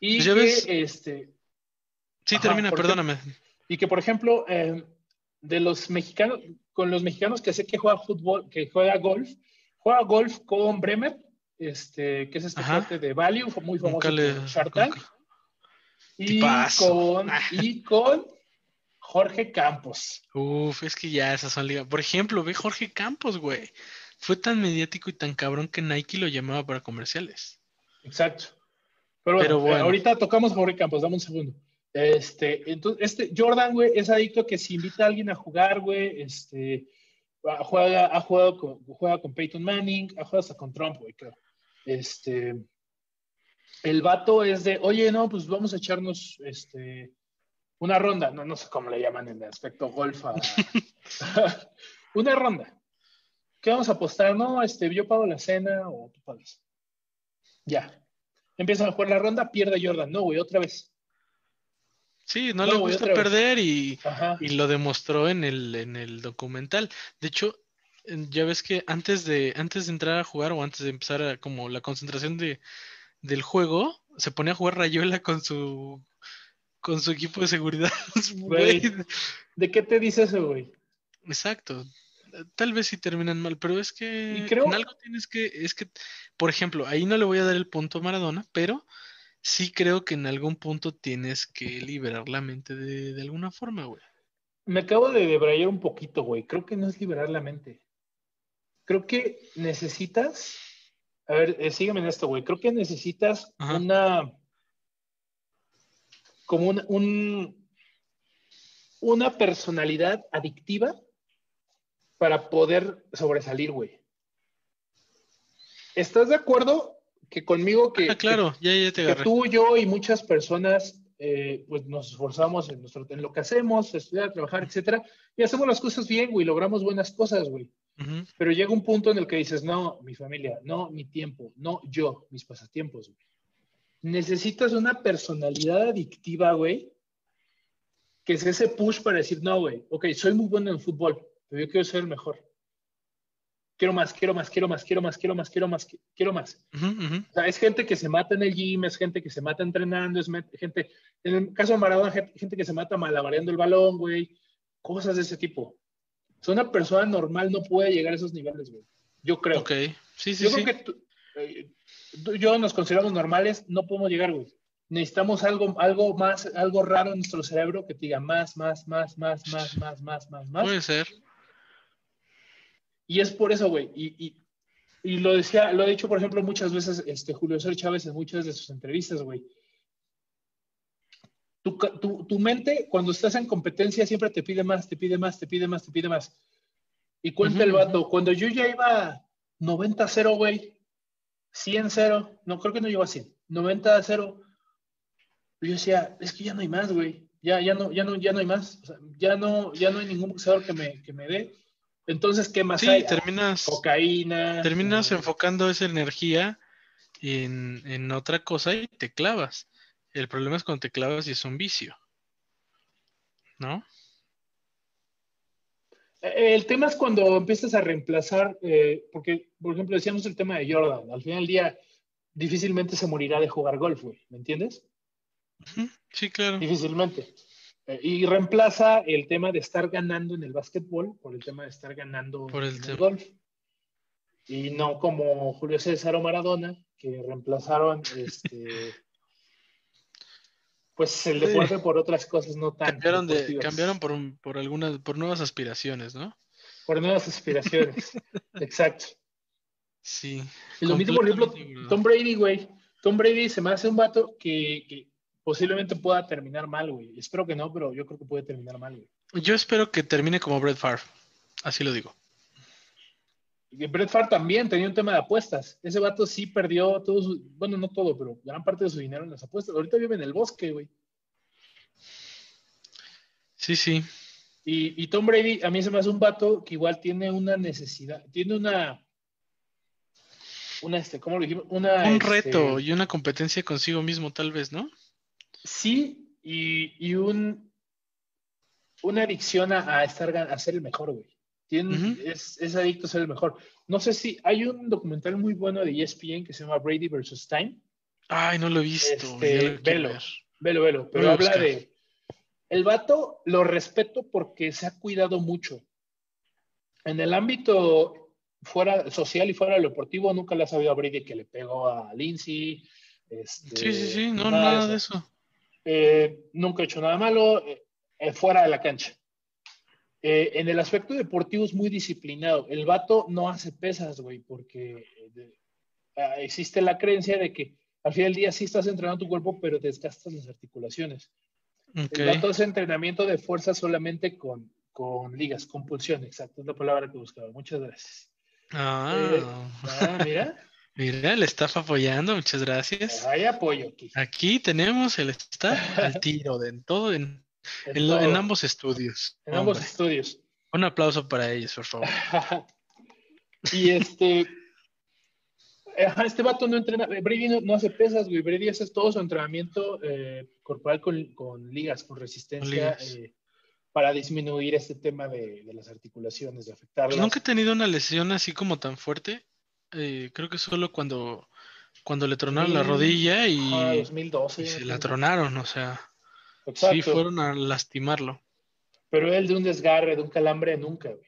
Y pues que, este... Sí, termina, perdóname. Y que, por ejemplo, eh, de los mexicanos, con los mexicanos que sé que juega fútbol, que juega golf, juega golf con Bremer, este, que es este parte de Value, muy famoso en Shark Tank. Y con, ah. y con Jorge Campos. Uf, es que ya esas son ligas. Por ejemplo, ve Jorge Campos, güey. Fue tan mediático y tan cabrón que Nike lo llamaba para comerciales. Exacto. Pero bueno, ahorita tocamos Jorge Campos, dame un segundo. Este, entonces, este Jordan, güey, es adicto que si invita a alguien a jugar, güey, este, juega, ha jugado con, juega con Peyton Manning, ha jugado hasta con Trump, güey, creo. Este, el vato es de, oye, no, pues vamos a echarnos, este, una ronda, no, no sé cómo le llaman en el aspecto golf, una ronda. ¿Qué vamos a apostar? No, este, yo pago la cena o tú pagas. Ya. Empiezan a jugar la ronda, pierde Jordan. No, güey, otra vez. Sí, no, le gusta perder y, lo demostró en el, en el documental. De hecho, ya ves que antes de, antes de entrar a jugar o antes de empezar como la concentración de, del juego, se ponía a jugar Rayuela con su con su equipo de seguridad. ¿De qué te dice eso, güey? Exacto. Tal vez sí terminan mal, pero es que en algo tienes que, es que, por ejemplo, ahí no le voy a dar el punto a Maradona, pero sí creo que en algún punto tienes que liberar la mente de, alguna forma, güey. Me acabo de debrayar un poquito, güey. Creo que no es liberar la mente. Creo que necesitas. A ver, eh, sígueme en esto, güey. Creo que necesitas una. Como un, una personalidad adictiva para poder sobresalir, güey. ¿Estás de acuerdo que conmigo que, ah, claro, ya, ya te que tú, yo y muchas personas eh, pues nos esforzamos en, nuestro, en lo que hacemos, estudiar, trabajar, etcétera, y hacemos las cosas bien, güey, logramos buenas cosas, güey. Pero llega un punto en el que dices, no, mi familia, no, mi tiempo, no, yo, mis pasatiempos, güey. Necesitas una personalidad adictiva, güey, que es ese push para decir, no, güey, ok, soy muy bueno en fútbol, pero yo quiero ser el mejor quiero más, quiero más, quiero más, quiero más, quiero más, quiero más, quiero más. O sea, es gente que se mata en el gym, es gente que se mata entrenando, es gente, en el caso de Maradona, gente que se mata malabareando el balón, güey, cosas de ese tipo. O sea, una persona normal no puede llegar a esos niveles, güey. Yo creo. Ok, sí, sí, yo sí. Creo que eh, yo nos consideramos normales, no podemos llegar, güey. Necesitamos algo, algo más, algo raro en nuestro cerebro que te diga más, más, más, más, más, más, más, más, más. Puede ser. Y es por eso, güey. Y, lo decía, lo ha dicho, por ejemplo, muchas veces este, Julio César Chávez en muchas de sus entrevistas, güey. Tu, mente, cuando estás en competencia, siempre te pide más, te pide más, te pide más, te pide más. Y cuenta el vato, cuando yo ya iba 90-0, güey, 100-0, no creo que no llegó a 100, 90-0. Yo decía, es que ya no hay más, güey. Ya, ya, no, ya, no, ya no hay más. O sea, ya, no, ya no hay ningún boxeador que me, que me dé. Entonces, ¿qué más Sí, hay? terminas, Cocaína. terminas eh, enfocando esa energía en, en otra cosa y te clavas. El problema es cuando te clavas y es un vicio. ¿No? Eh, El tema es cuando empiezas a reemplazar, eh, porque, por ejemplo, decíamos el tema de Jordan. Al final del día, difícilmente se morirá de jugar golf, güey. ¿Me entiendes? Sí, claro. Difícilmente. Eh, y reemplaza el tema de estar ganando en el básquetbol por el tema de estar ganando Por el en tema. el golf. Y no como Julio César o Maradona, que reemplazaron este, pues el Sí. deporte por otras cosas no tan Cambiaron de, cambiaron por, un- por algunas, por nuevas aspiraciones, ¿no? por nuevas aspiraciones. Exacto. Sí. Y lo mismo, por ejemplo. Tom Brady, güey. Tom Brady se me hace un vato que, que posiblemente pueda terminar mal, güey. Espero que no, pero yo creo que puede terminar mal, güey. Yo espero que termine como Brett Favre. Así lo digo. Y Brett Favre también tenía un tema de apuestas. Ese vato sí perdió todo su, bueno, no todo, pero gran parte de su dinero en las apuestas. Ahorita vive en el bosque, güey. Sí, sí. Y, y Tom Brady, a mí se me hace un vato que igual tiene una necesidad, tiene una, una, este, ¿cómo lo dijimos? Una, Un este, reto y una competencia consigo mismo, tal vez, ¿no? Sí, y, y un, una adicción a, a estar, a ser el mejor, güey. Tiene, es, es adicto a ser el mejor. No sé si hay un documental muy bueno de ESPN que se llama Brady versus Time. Ay, no lo he visto. Este, lo velo. Velo, velo, pero habla buscar. de... El vato lo respeto porque se ha cuidado mucho. En el ámbito fuera social y fuera de lo deportivo, nunca le ha sabido a Brady que le pegó a Lindsay. este, Sí, sí, sí. No, nada de eso. Eh, nunca ha hecho nada malo eh, eh, fuera de la cancha. Eh, en el aspecto deportivo es muy disciplinado. El vato no hace pesas, güey, porque eh, de- ah, existe la creencia de que al final del día sí estás entrenando tu cuerpo, pero desgastas las articulaciones. Ok. El vato hace entrenamiento de fuerza solamente con, con ligas, con pulsión, exacto, es la palabra que buscaba. Muchas gracias. Ah, Eh, ah, mira, mira, el staff apoyando, muchas gracias. hay apoyo aquí. Aquí tenemos el staff al tiro, de en todo, en, En, ambos estudios. en ambos estudios. Un aplauso para ellos, por favor. y este. Este vato no entrena. Brady no, no hace pesas, güey. Brady hace todo su entrenamiento eh, corporal con, con ligas, con resistencia, ligas. eh, para disminuir este tema de, de las articulaciones, de afectarlas. Pues nunca he tenido una lesión así como tan fuerte. Eh, creo que solo cuando, cuando le tronaron la rodilla y, Ajá, 2012. y ya se la tronaron, o sea, Exacto. sí fueron a lastimarlo. Pero él de un desgarre, de un calambre, nunca, güey.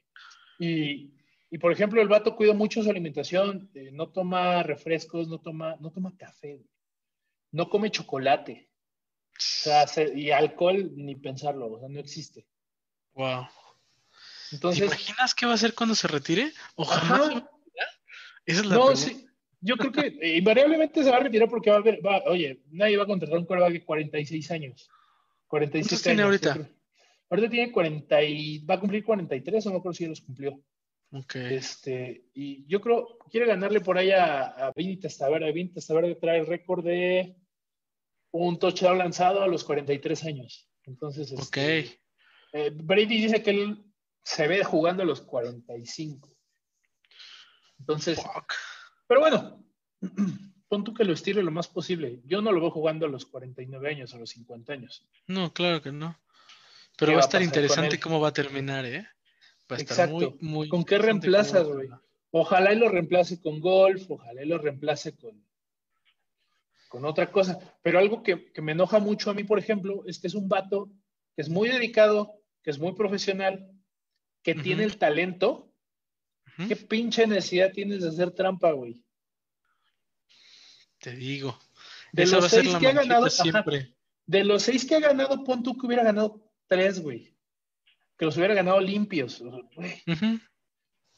Y, y, por ejemplo, el vato cuida mucho su alimentación, eh, no toma refrescos, no toma, no toma café, güey. no come chocolate, o sea, se- y alcohol ni pensarlo, o sea, no existe. Wow. ¿Te Entonces, imaginas qué va a hacer cuando se retire? O Ajá. jamás se va a retirar? Esa es la no, pregunta. sí, yo creo que eh, invariablemente se va a retirar porque va a haber, va- oye, nadie va a contratar un quarterback de 46 años. 47 ¿Cuántos tiene años, ahorita? creo. Ahorita tiene 40 y va a cumplir 43, o no creo si ya los cumplió. Ok. Este, y yo creo, quiere ganarle por ahí a, a Vini Testaverde. Vini Testaverde trae el récord de un touchdown lanzado a los 43 años. Entonces, este, eh, Brady dice que él se ve jugando a los 45. Entonces, Fuck. pero bueno, pon tú que lo estire lo más posible. Yo no lo veo jugando a los 49 años, a los 50 años. No, claro que no. Pero ¿Qué va a va a estar interesante cómo va a terminar, ¿eh? Va a estar Exacto. muy, muy ¿Con qué reemplazas, güey? Ojalá y lo reemplace con golf, ojalá y lo reemplace con, con otra cosa. Pero algo que, que me enoja mucho a mí, por ejemplo, es que es un vato que es muy dedicado, que es muy profesional, que tiene el talento. ¿Qué pinche necesidad tienes de hacer trampa, güey? Te digo. De Esa los va a ser seis la que ha ganado, ajá, siempre. de los seis que ha ganado, pon tú que hubiera ganado tres, güey. Que los hubiera ganado limpios.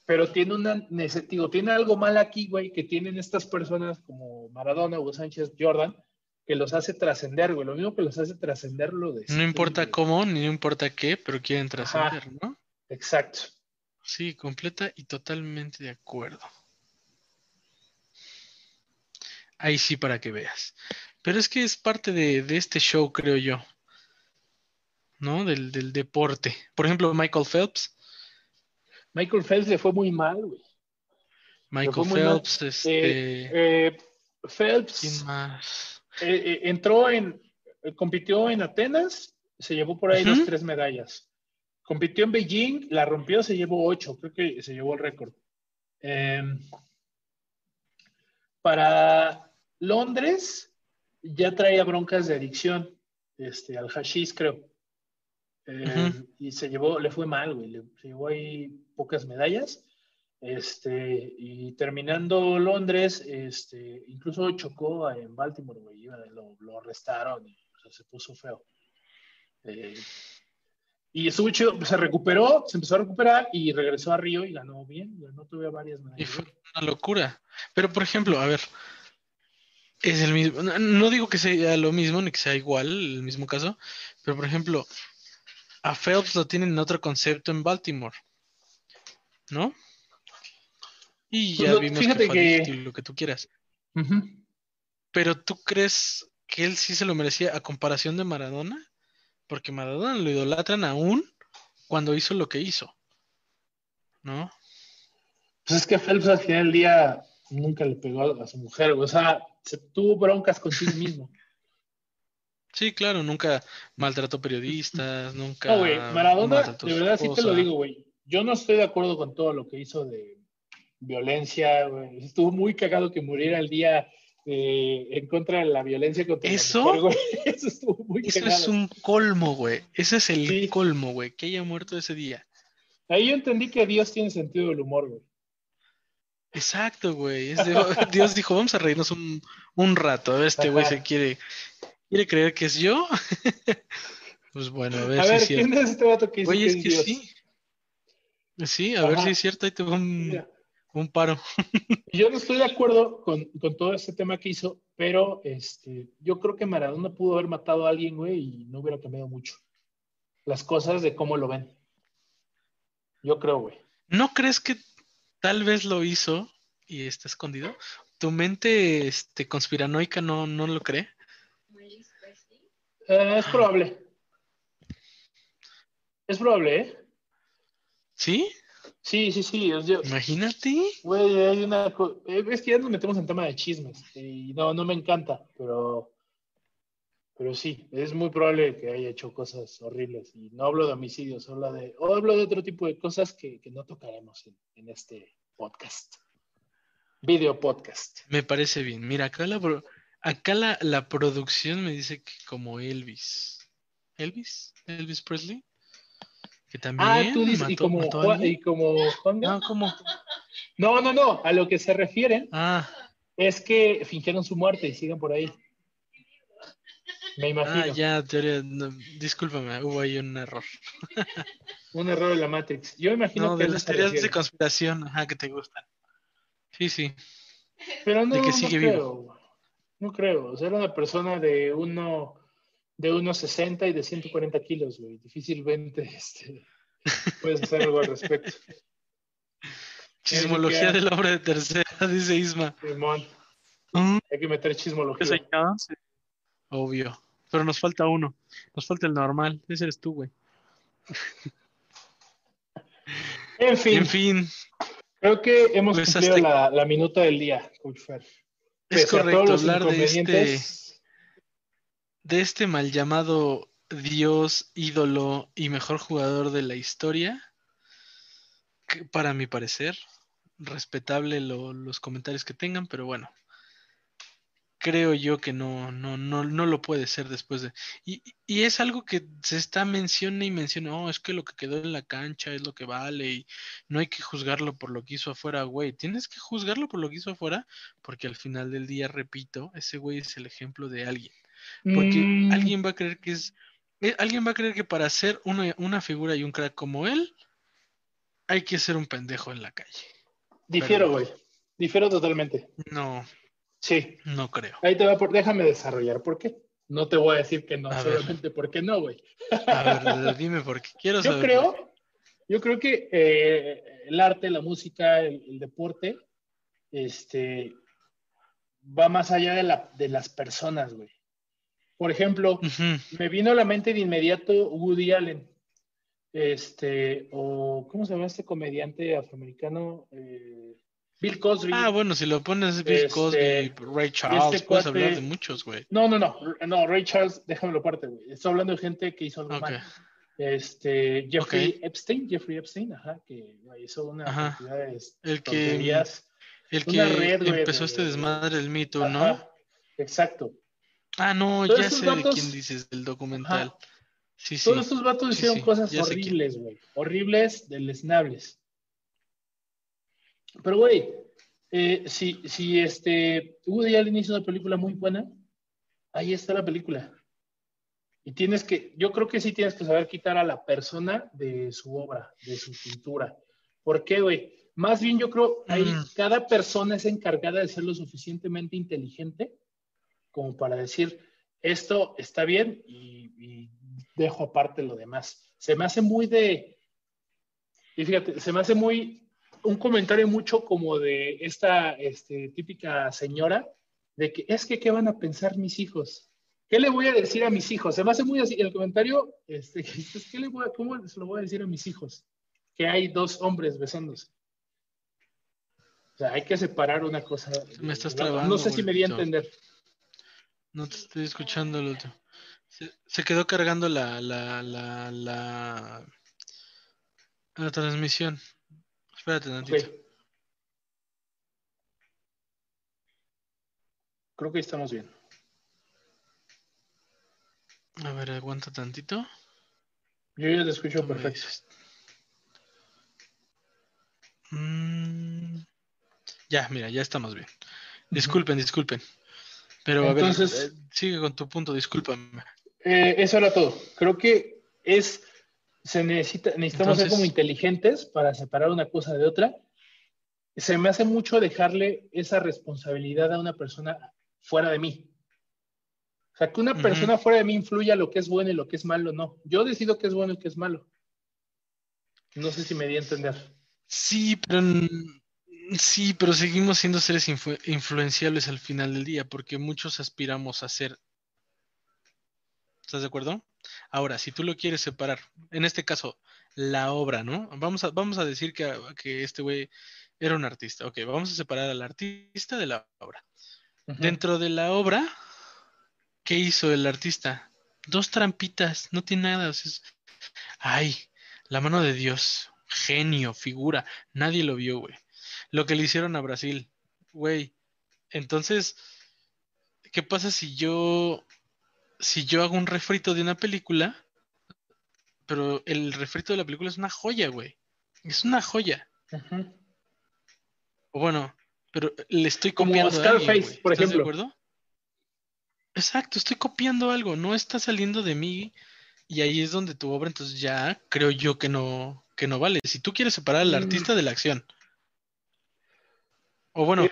pero tiene una digo, tiene algo mal aquí, güey, que tienen estas personas como Maradona, Hugo Sánchez, Jordan, que los hace trascender, güey. Lo mismo que los hace trascender lo de. No importa cómo, ni no importa qué, pero quieren Ajá. trascender, ¿no? Exacto. Sí, completa y totalmente de acuerdo. ahí sí para que veas. Pero es que es parte de, de este show, creo yo. ¿No? Del, del, deporte. Por ejemplo, Michael Phelps. Michael Phelps le fue muy mal, güey. Michael Phelps, este... Eh, eh, Phelps. ¿Quién más? Eh, entró en. compitió en Atenas, se llevó por ahí dos, tres medallas. Compitió en Beijing, la rompió, se llevó ocho, creo que se llevó el récord. Em, para Londres ya traía broncas de adicción este, al hashish, creo. Em, y se llevó, le fue mal, güey. Le, se llevó ahí pocas medallas. Este, y terminando Londres, este, incluso chocó en Baltimore, güey. Lo, lo arrestaron y se puso feo. Eh, y estuvo chido, se recuperó, se empezó a recuperar y regresó a Río y ganó bien. No tuve varias medallas. Y fue una locura. Pero, por ejemplo, a ver, es el mismo. No digo que sea lo mismo ni que sea igual, el mismo caso, pero, por ejemplo, a Phelps lo tienen en otro concepto en Baltimore. ¿No? Y pues ya vimos que, que... lo que tú quieras. Pero tú crees que él sí se lo merecía a comparación de Maradona? Porque Maradona lo idolatran aún cuando hizo lo que hizo. ¿No? Pues es que Phelps al final del día nunca le pegó a su mujer, o sea, se tuvo broncas consigo mismo. Sí, claro, nunca maltrató periodistas, nunca. No, güey, Maradona, de verdad sí te lo digo, güey. Yo no estoy de acuerdo con todo lo que hizo de violencia, güey. Estuvo muy cagado que muriera el día eh, en contra de la violencia contra ¿Eso? la Eso estuvo muy Eso es un colmo, güey. Ese es el colmo, güey. Que haya muerto ese día. Ahí yo entendí que Dios tiene sentido del humor, güey. Exacto, güey. Dios dijo, vamos a reírnos un, un rato. A ver, este güey se quiere, quiere creer que es yo. pues bueno, a ver, a ver si ¿quién es, este vato que Oye, es que sí. Sí, a ver si es cierto. Ahí te va un, un paro. yo no estoy de acuerdo con, todo este tema que hizo, pero este, yo creo que Maradona pudo haber matado a alguien, güey, y no hubiera cambiado mucho. Las cosas de cómo lo ven. Yo creo, güey. ¿No crees que tal vez lo hizo y está escondido? ¿Tu mente este, conspiranoica no, no lo cree? Eh, es probable. Es probable, ¿eh? ¿Sí? Sí, sí, sí. Imagínate. Güey, hay una. Eh, es que ya nos metemos en tema de chismes. Y no, no me encanta, pero. Pero sí, es muy probable que haya hecho cosas horribles. Y no hablo de homicidios, hablo de, hablo de otro tipo de cosas que, no tocaremos en, este podcast. Video podcast. Me parece bien. Mira, acá la, acá la, la producción me dice que como Elvis. ¿Elvis? ¿Elvis Presley? Que también ah, tú dices, y como, y como No, ¿cómo? no, no, no, a lo que se refieren ah. es que fingieron su muerte y siguen por ahí. Me imagino. Ah, ya, teoría, discúlpame, hubo ahí un error. un error en la Matrix. Yo imagino no, que. de las teorías de conspiración, ajá, que te gustan. Sí, sí. Pero no, de que sigue no creo. Vivo. No creo. O sea, era una persona de uno de unos 60 y de 140 kilos, güey. Difícilmente este, puedes hacer algo al respecto. Chismología del hombre de tercera, dice Isma. Simón. ¿Mm? Hay que meter chismología. Obvio. Pero nos falta uno. Nos falta el normal. Ese eres tú, güey. En fin. En fin. Creo que hemos pues cumplido la, la, minuta del día, Coach Fer. Es correcto hablar de este de este mal llamado Dios, ídolo y mejor jugador de la historia, que para mi parecer, respetable los comentarios que tengan, pero bueno, creo yo que no, no, no, no lo puede ser después de. Y, y, es algo que se está menciona y menciona, oh, es que lo que quedó en la cancha es lo que vale y no hay que juzgarlo por lo que hizo afuera, güey. Tienes que juzgarlo por lo que hizo afuera, porque al final del día, repito, ese güey es el ejemplo de alguien. Porque mm. alguien va a creer que es. Eh, alguien va a creer que para ser una, una, figura y un crack como él, hay que ser un pendejo en la calle. Difiero, güey. Difiero totalmente. No. Sí. No creo. Ahí te va por. Déjame desarrollar. ¿Por qué? No te voy a decir que no, solamente porque no, güey. A ver, dime por qué. Quiero saber. Yo creo, yo creo que eh, el arte, la música, el, el deporte, este, va más allá de, la, de las personas, güey. Por ejemplo, me vino a la mente de inmediato Woody Allen. Este, o ¿cómo se llama este comediante afroamericano? Eh, Bill Cosby. Ah, bueno, si lo pones Bill este, Cosby, Ray Charles, este puedes hablar de muchos, güey. No, no, no, no, Ray Charles, déjamelo parte, güey. Estoy hablando de gente que hizo algo mal. Este, Jeffrey Epstein, Jeffrey Epstein, ajá, que hizo una cantidad de el que, el que empezó este desmadre del mito, ¿no? Exacto. Ah, no, ya sé de quién dices, del documental. Sí, sí. Todos estos vatos hicieron cosas horribles, güey. Horribles, deleznables. Pero, güey, eh, si, si este, Woody Allen hizo una película muy buena, ahí está la película. Y tienes que, yo creo que sí tienes que saber quitar a la persona de su obra, de su pintura. ¿Por qué, güey? Más bien yo creo que mm. cada persona es encargada de ser lo suficientemente inteligente como para decir, esto está bien y, dejo aparte lo demás. Se me hace muy de, y fíjate, se me hace muy, un comentario mucho como de esta este, típica señora, de que es que, ¿qué van a pensar mis hijos? ¿Qué le voy a decir a mis hijos? Se me hace muy así, el comentario, este, ¿qué le voy a, ¿cómo se lo voy a decir a mis hijos? Que hay dos hombres besándose. O sea, hay que separar una cosa. Me estás trabando. No sé si me di a entender. No te estoy escuchando, el otro. Se, quedó cargando la, la, la, la, la transmisión. Espérate tantito. Creo que estamos bien. A ver, aguanta tantito. Yo ya te escucho perfecto. Mm, ya, mira, ya estamos bien. Disculpen, disculpen. Pero a ver, eh, sigue con tu punto, discúlpame. Eh, eso era todo. Creo que es, se necesita, necesitamos ser como inteligentes para separar una cosa de otra. Se me hace mucho dejarle esa responsabilidad a una persona fuera de mí. O sea, que una persona fuera de mí influya lo que es bueno y lo que es malo, no. Yo decido qué es bueno y qué es malo. No sé si me di a entender. Sí, pero sí, pero seguimos siendo seres influenciables al final del día, porque muchos aspiramos a ser. ¿Estás de acuerdo? Ahora, si tú lo quieres separar, en este caso, la obra, ¿no? Vamos a, vamos a decir que, que este güey era un artista. Ok, vamos a separar al artista de la obra. Dentro de la obra, ¿qué hizo el artista? Dos trampitas, no tiene nada. Ay, la mano de Dios genio, figura, nadie lo vio, güey. Lo que le hicieron a Brasil, güey. Entonces, ¿qué pasa si yo, si yo hago un refrito de una película, pero el refrito de la película es una joya, güey? Es una joya. O bueno, pero le estoy copiando Como Scarface, por ejemplo. de acuerdo? Exacto, estoy copiando algo, no está saliendo de mí y ahí es donde tu obra entonces ya creo yo que no que no vale. Si tú quieres separar al mm. artista de la acción. O bueno,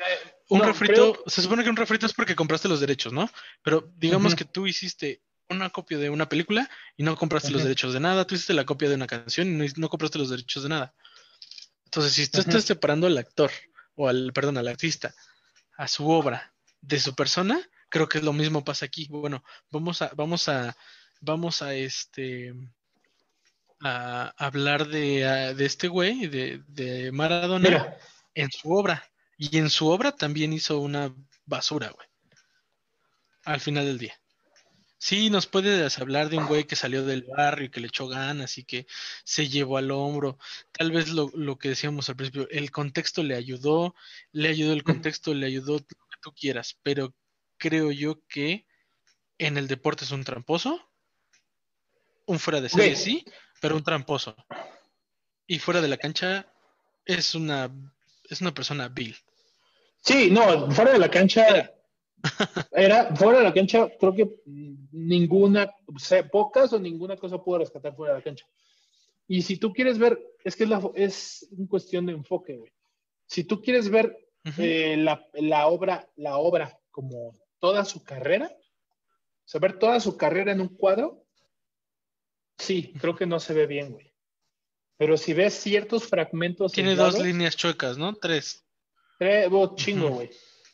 un refrito, se supone que un refrito es porque compraste los derechos, ¿no? Pero digamos que tú hiciste una copia de una película y no compraste los derechos de nada, tú hiciste la copia de una canción y no, compraste los derechos de nada. Entonces, si tú estás separando al actor, o al, perdón, al artista, a su obra, de su persona, creo que lo mismo pasa aquí. Bueno, vamos a, vamos a, vamos a este, a hablar de, este güey, de, Maradona, en su obra. Y en su obra también hizo una basura, güey. Al final del día. Sí, nos puedes hablar de un güey que salió del barrio y que le echó ganas y que se llevó al hombro. Tal vez lo, lo que decíamos al principio, el contexto le ayudó, le ayudó el contexto, le ayudó lo que tú quieras, pero creo yo que en el deporte es un tramposo, un fuera de serie sí, pero un tramposo. Y fuera de la cancha es una, es una persona vil. Sí, no, fuera de la cancha era, fuera de la cancha, creo que ninguna, pocas o ninguna cosa pudo rescatar fuera de la cancha. Y si tú quieres ver, es que es, la, es una cuestión de enfoque, güey. Si tú quieres ver eh, la, la, obra, la obra como toda su carrera, saber toda su carrera en un cuadro, Sí, creo que no se ve bien, güey. Pero si ves ciertos fragmentos. Tiene dos líneas chuecas, ¿no? Tres. Oh, chingo, güey.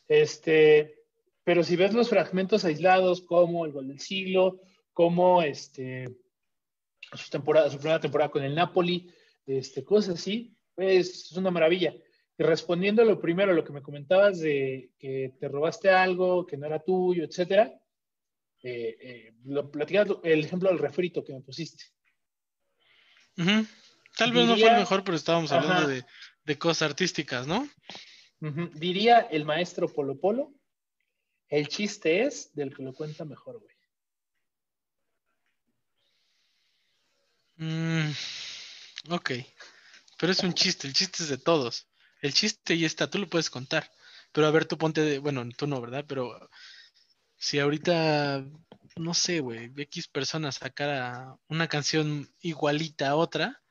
Este. Pero si ves los fragmentos aislados, como el gol del siglo, como este, su, temporada, su primera temporada con el Napoli, este, cosas así, pues, es una maravilla. Y respondiendo a lo primero, lo que me comentabas de que te robaste algo, que no era tuyo, etcétera, eh, eh, lo, el ejemplo del refrito que me pusiste. Tal vez no fue el mejor, pero estábamos hablando de, cosas artísticas, ¿no? Diría el maestro Polo Polo, el chiste es del que lo cuenta mejor, güey. Mm, ok, pero es un chiste, el chiste es de todos. El chiste y está, tú lo puedes contar. Pero a ver, tú ponte de, bueno, tú no, ¿verdad? Pero si ahorita, no sé, güey, X personas sacara una canción igualita a otra,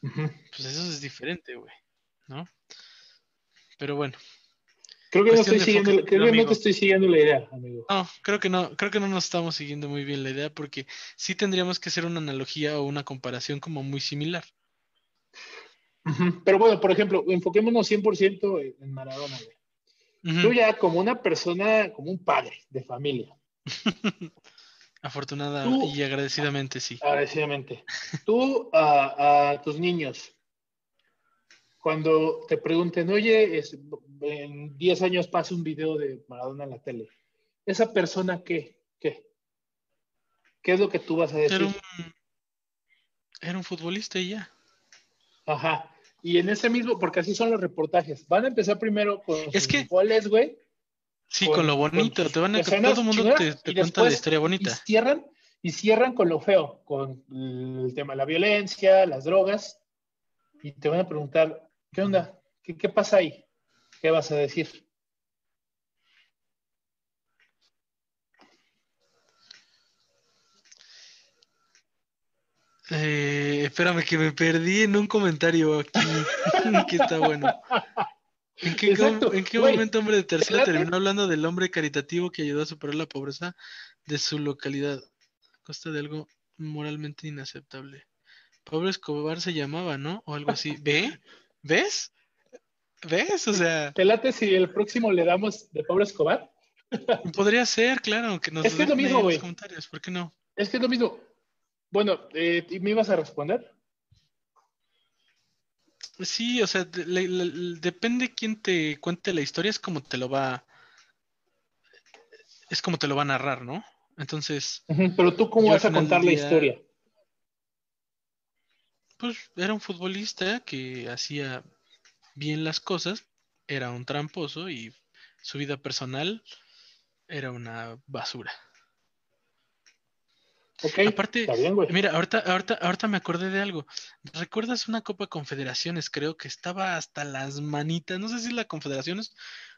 pues eso es diferente, güey, ¿no? Pero bueno. Creo que no estoy siguiendo, creo que no te estoy siguiendo la idea, amigo. No, creo que no, creo que no nos estamos siguiendo muy bien la idea porque sí tendríamos que hacer una analogía o una comparación como muy similar. Pero bueno, por ejemplo, enfoquémonos 100% en Maradona, güey. Tú ya como una persona, como un padre de familia. Afortunada y agradecidamente, sí. Agradecidamente. Tú a, tus niños, cuando te pregunten, oye, en 10 años pasa un video de Maradona en la tele, ¿esa persona qué? ¿Qué? ¿Qué es lo que tú vas a decir? Era un, era un futbolista y ya. Ajá. Y en ese mismo, porque así son los reportajes, van a empezar primero con es que, goles, güey, Sí, con, lo bonito, te van a todo el mundo te, cuenta la historia bonita. Y cierran, y cierran con lo feo, con el tema de la violencia, las drogas, y te van a preguntar, ¿qué onda? ¿Qué, qué pasa ahí? ¿Qué vas a decir? Eh, espérame que me perdí en un comentario aquí que está bueno. ¿En qué, ¿en qué momento hombre de tercera terminó hablando del hombre caritativo que ayudó a superar la pobreza de su localidad? A costa de algo moralmente inaceptable. Pablo Escobar se llamaba, ¿no? O algo así. ¿Ve? ¿Ves? ¿Ves? O sea. Pelate si el próximo le damos de Pablo Escobar. Podría ser, claro, que nos es que es lo mismo, güey. comentarios, ¿por qué no? Es que es lo mismo. Bueno, eh, ¿me ibas a responder? Sí, o sea, depende quién te cuente la historia, es como te lo va. Es como te lo va a narrar, ¿no? Entonces. pero tú, ¿cómo vas a contar la historia? Pues era un futbolista que hacía bien las cosas, era un tramposo y su vida personal era una basura. Aparte, mira, ahorita, ahorita, ahorita me acordé de algo. ¿Recuerdas una Copa Confederaciones? Creo que estaba hasta las manitas, no sé si la Confederaciones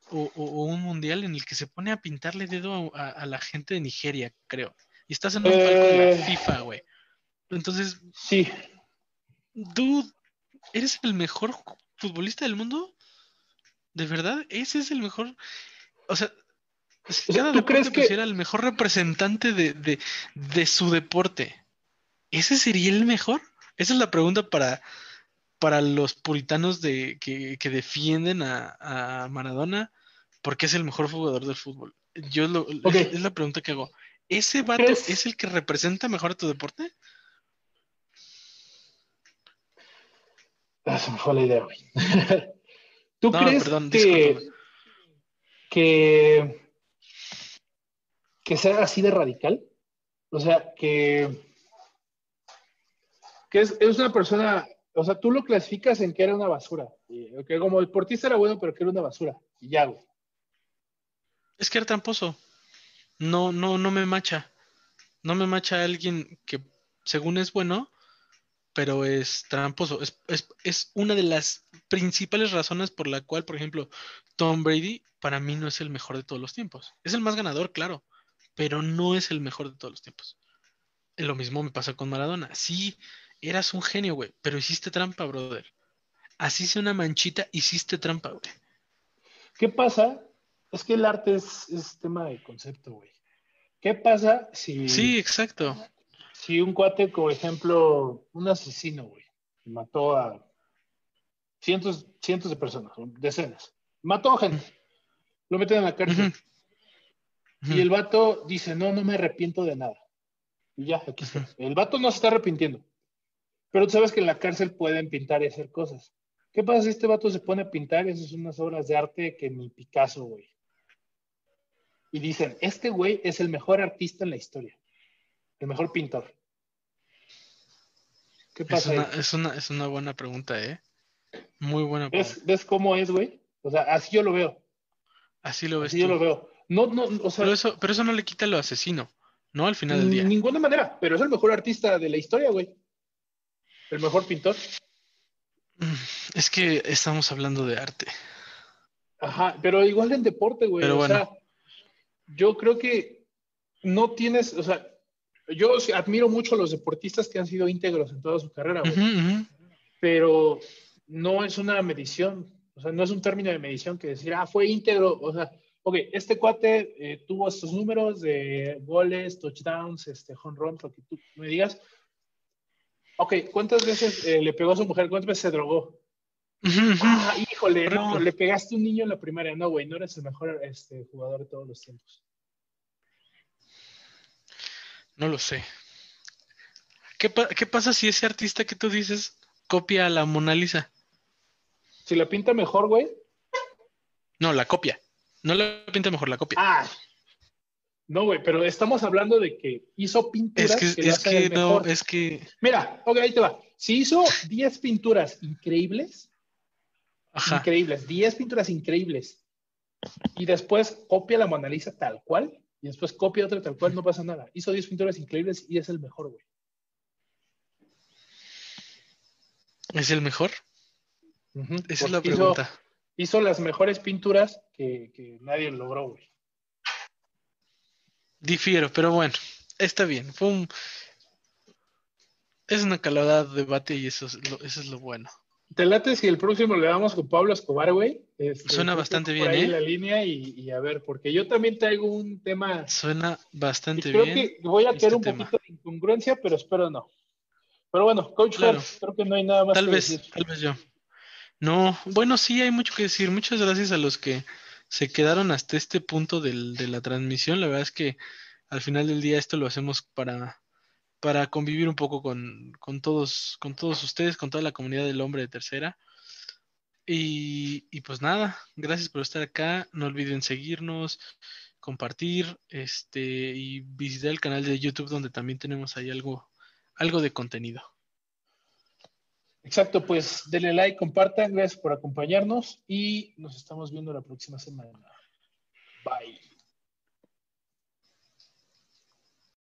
o, un mundial en el que se pone a pintarle dedo a, la gente de Nigeria, creo. Y estás en un palco de la eh. FIFA, güey. Entonces, sí. Dude, ¿eres el mejor futbolista del mundo? ¿De verdad? ¿Ese es el mejor? O sea, ¿Tú crees que era el mejor representante de, su deporte? ¿Ese sería el mejor? Esa es la pregunta para, para los puritanos de, que, defienden a, Maradona porque es el mejor jugador del fútbol. Yo lo, es, la pregunta que hago. ¿Ese vato es el que representa mejor a tu deporte? Esa me fue la idea, güey. ¿Tú crees que, que que sea así de radical. O sea, que, que es, una persona, o sea, tú lo clasificas en que era una basura. que como el deportista era bueno, pero que era una basura. Y ya, güey. Es que era tramposo. No, no, no me macha. No me macha a alguien que según es bueno, pero es tramposo. Es, es, es, una de las principales razones por la cual, por ejemplo, Tom Brady para mí no es el mejor de todos los tiempos. Es el más ganador, claro, pero no es el mejor de todos los tiempos. Lo mismo me pasa con Maradona. Sí, eras un genio, güey, pero hiciste trampa, brother. Así sea una manchita, hiciste trampa, güey. ¿Qué pasa? Es que el arte es, tema de concepto, güey. ¿Qué pasa si... Sí, exacto. Si un cuate, por ejemplo, un asesino, güey, mató a cientos, cientos de personas, decenas, mató a gente, lo meten en la cárcel. Y el vato dice, no, no me arrepiento de nada. Y ya, aquí está. El vato no se está arrepintiendo. Pero tú sabes que en la cárcel pueden pintar y hacer cosas. ¿Qué pasa si este vato se pone a pintar y hace unas obras de arte que ni Picasso, güey? Y dicen, este güey es el mejor artista en la historia. El mejor pintor. ¿Qué pasa? Es una, es una, buena pregunta, ¿eh? Muy buena pregunta. ¿Ves, cómo es, güey? O sea, así yo lo veo. Así lo ves. Así yo lo veo. No, no, o sea, pero, eso, pero eso no le quita lo asesino, ¿no? Al final del día. De ninguna manera, pero es el mejor artista de la historia, güey. El mejor pintor. Mm, es que estamos hablando de arte. Ajá, pero igual en deporte, güey. Pero o sea, yo creo que no tienes, o sea, yo admiro mucho a los deportistas que han sido íntegros en toda su carrera, güey. Pero no es una medición, o sea, no es un término de medición que decir, ah, fue íntegro, o sea, ok, este cuate eh, tuvo estos números de goles, touchdowns, este, home runs, lo que tú me digas. Ok, ¿cuántas veces eh, le pegó a su mujer? ¿Cuántas veces se drogó? Ah, híjole, no, le pegaste a un niño en la primaria. No, güey, no eres el mejor este, jugador de todos los tiempos. No lo sé. ¿Qué, pasa si ese artista que tú dices copia a la Mona Lisa? Si la pinta mejor, güey. No, la copia. No la pinta mejor, la copia. Ah. No, güey, pero estamos hablando de que hizo pinturas. Es que, es que no, es que. Mira, ok, ahí te va. Si hizo 10 pinturas increíbles, increíbles, 10 pinturas increíbles, y después copia la Mona Lisa tal cual, y después copia otra tal cual, no pasa nada. Hizo 10 pinturas increíbles y es el mejor, güey. ¿Es el mejor? Esa es la pregunta. Hizo, las mejores pinturas que, nadie logró, güey. Difiero, pero bueno, está bien. Fue un... Es una calada de debate y eso eso es lo bueno. Te late si el próximo le damos con Pablo Escobar, güey. Este, Suena bastante bien, ahí ¿eh? la línea y, a ver, porque yo también traigo un tema. Suena bastante bien. Creo que voy a este tener un poquito de incongruencia, pero espero no. Pero bueno, Coach creo que no hay nada más tal que vez, decir. Tal vez yo. No, bueno, sí hay mucho que decir. Muchas gracias a los que se quedaron hasta este punto del, de la transmisión. La verdad es que al final del día esto lo hacemos para para convivir un poco con, todos, con todos ustedes, con toda la comunidad del hombre de tercera. Y, y, pues nada, gracias por estar acá. No olviden seguirnos, compartir, este, y visitar el canal de YouTube donde también tenemos ahí algo, algo de contenido. Exacto, pues denle like, compartan, gracias por acompañarnos y nos estamos viendo la próxima semana. Bye.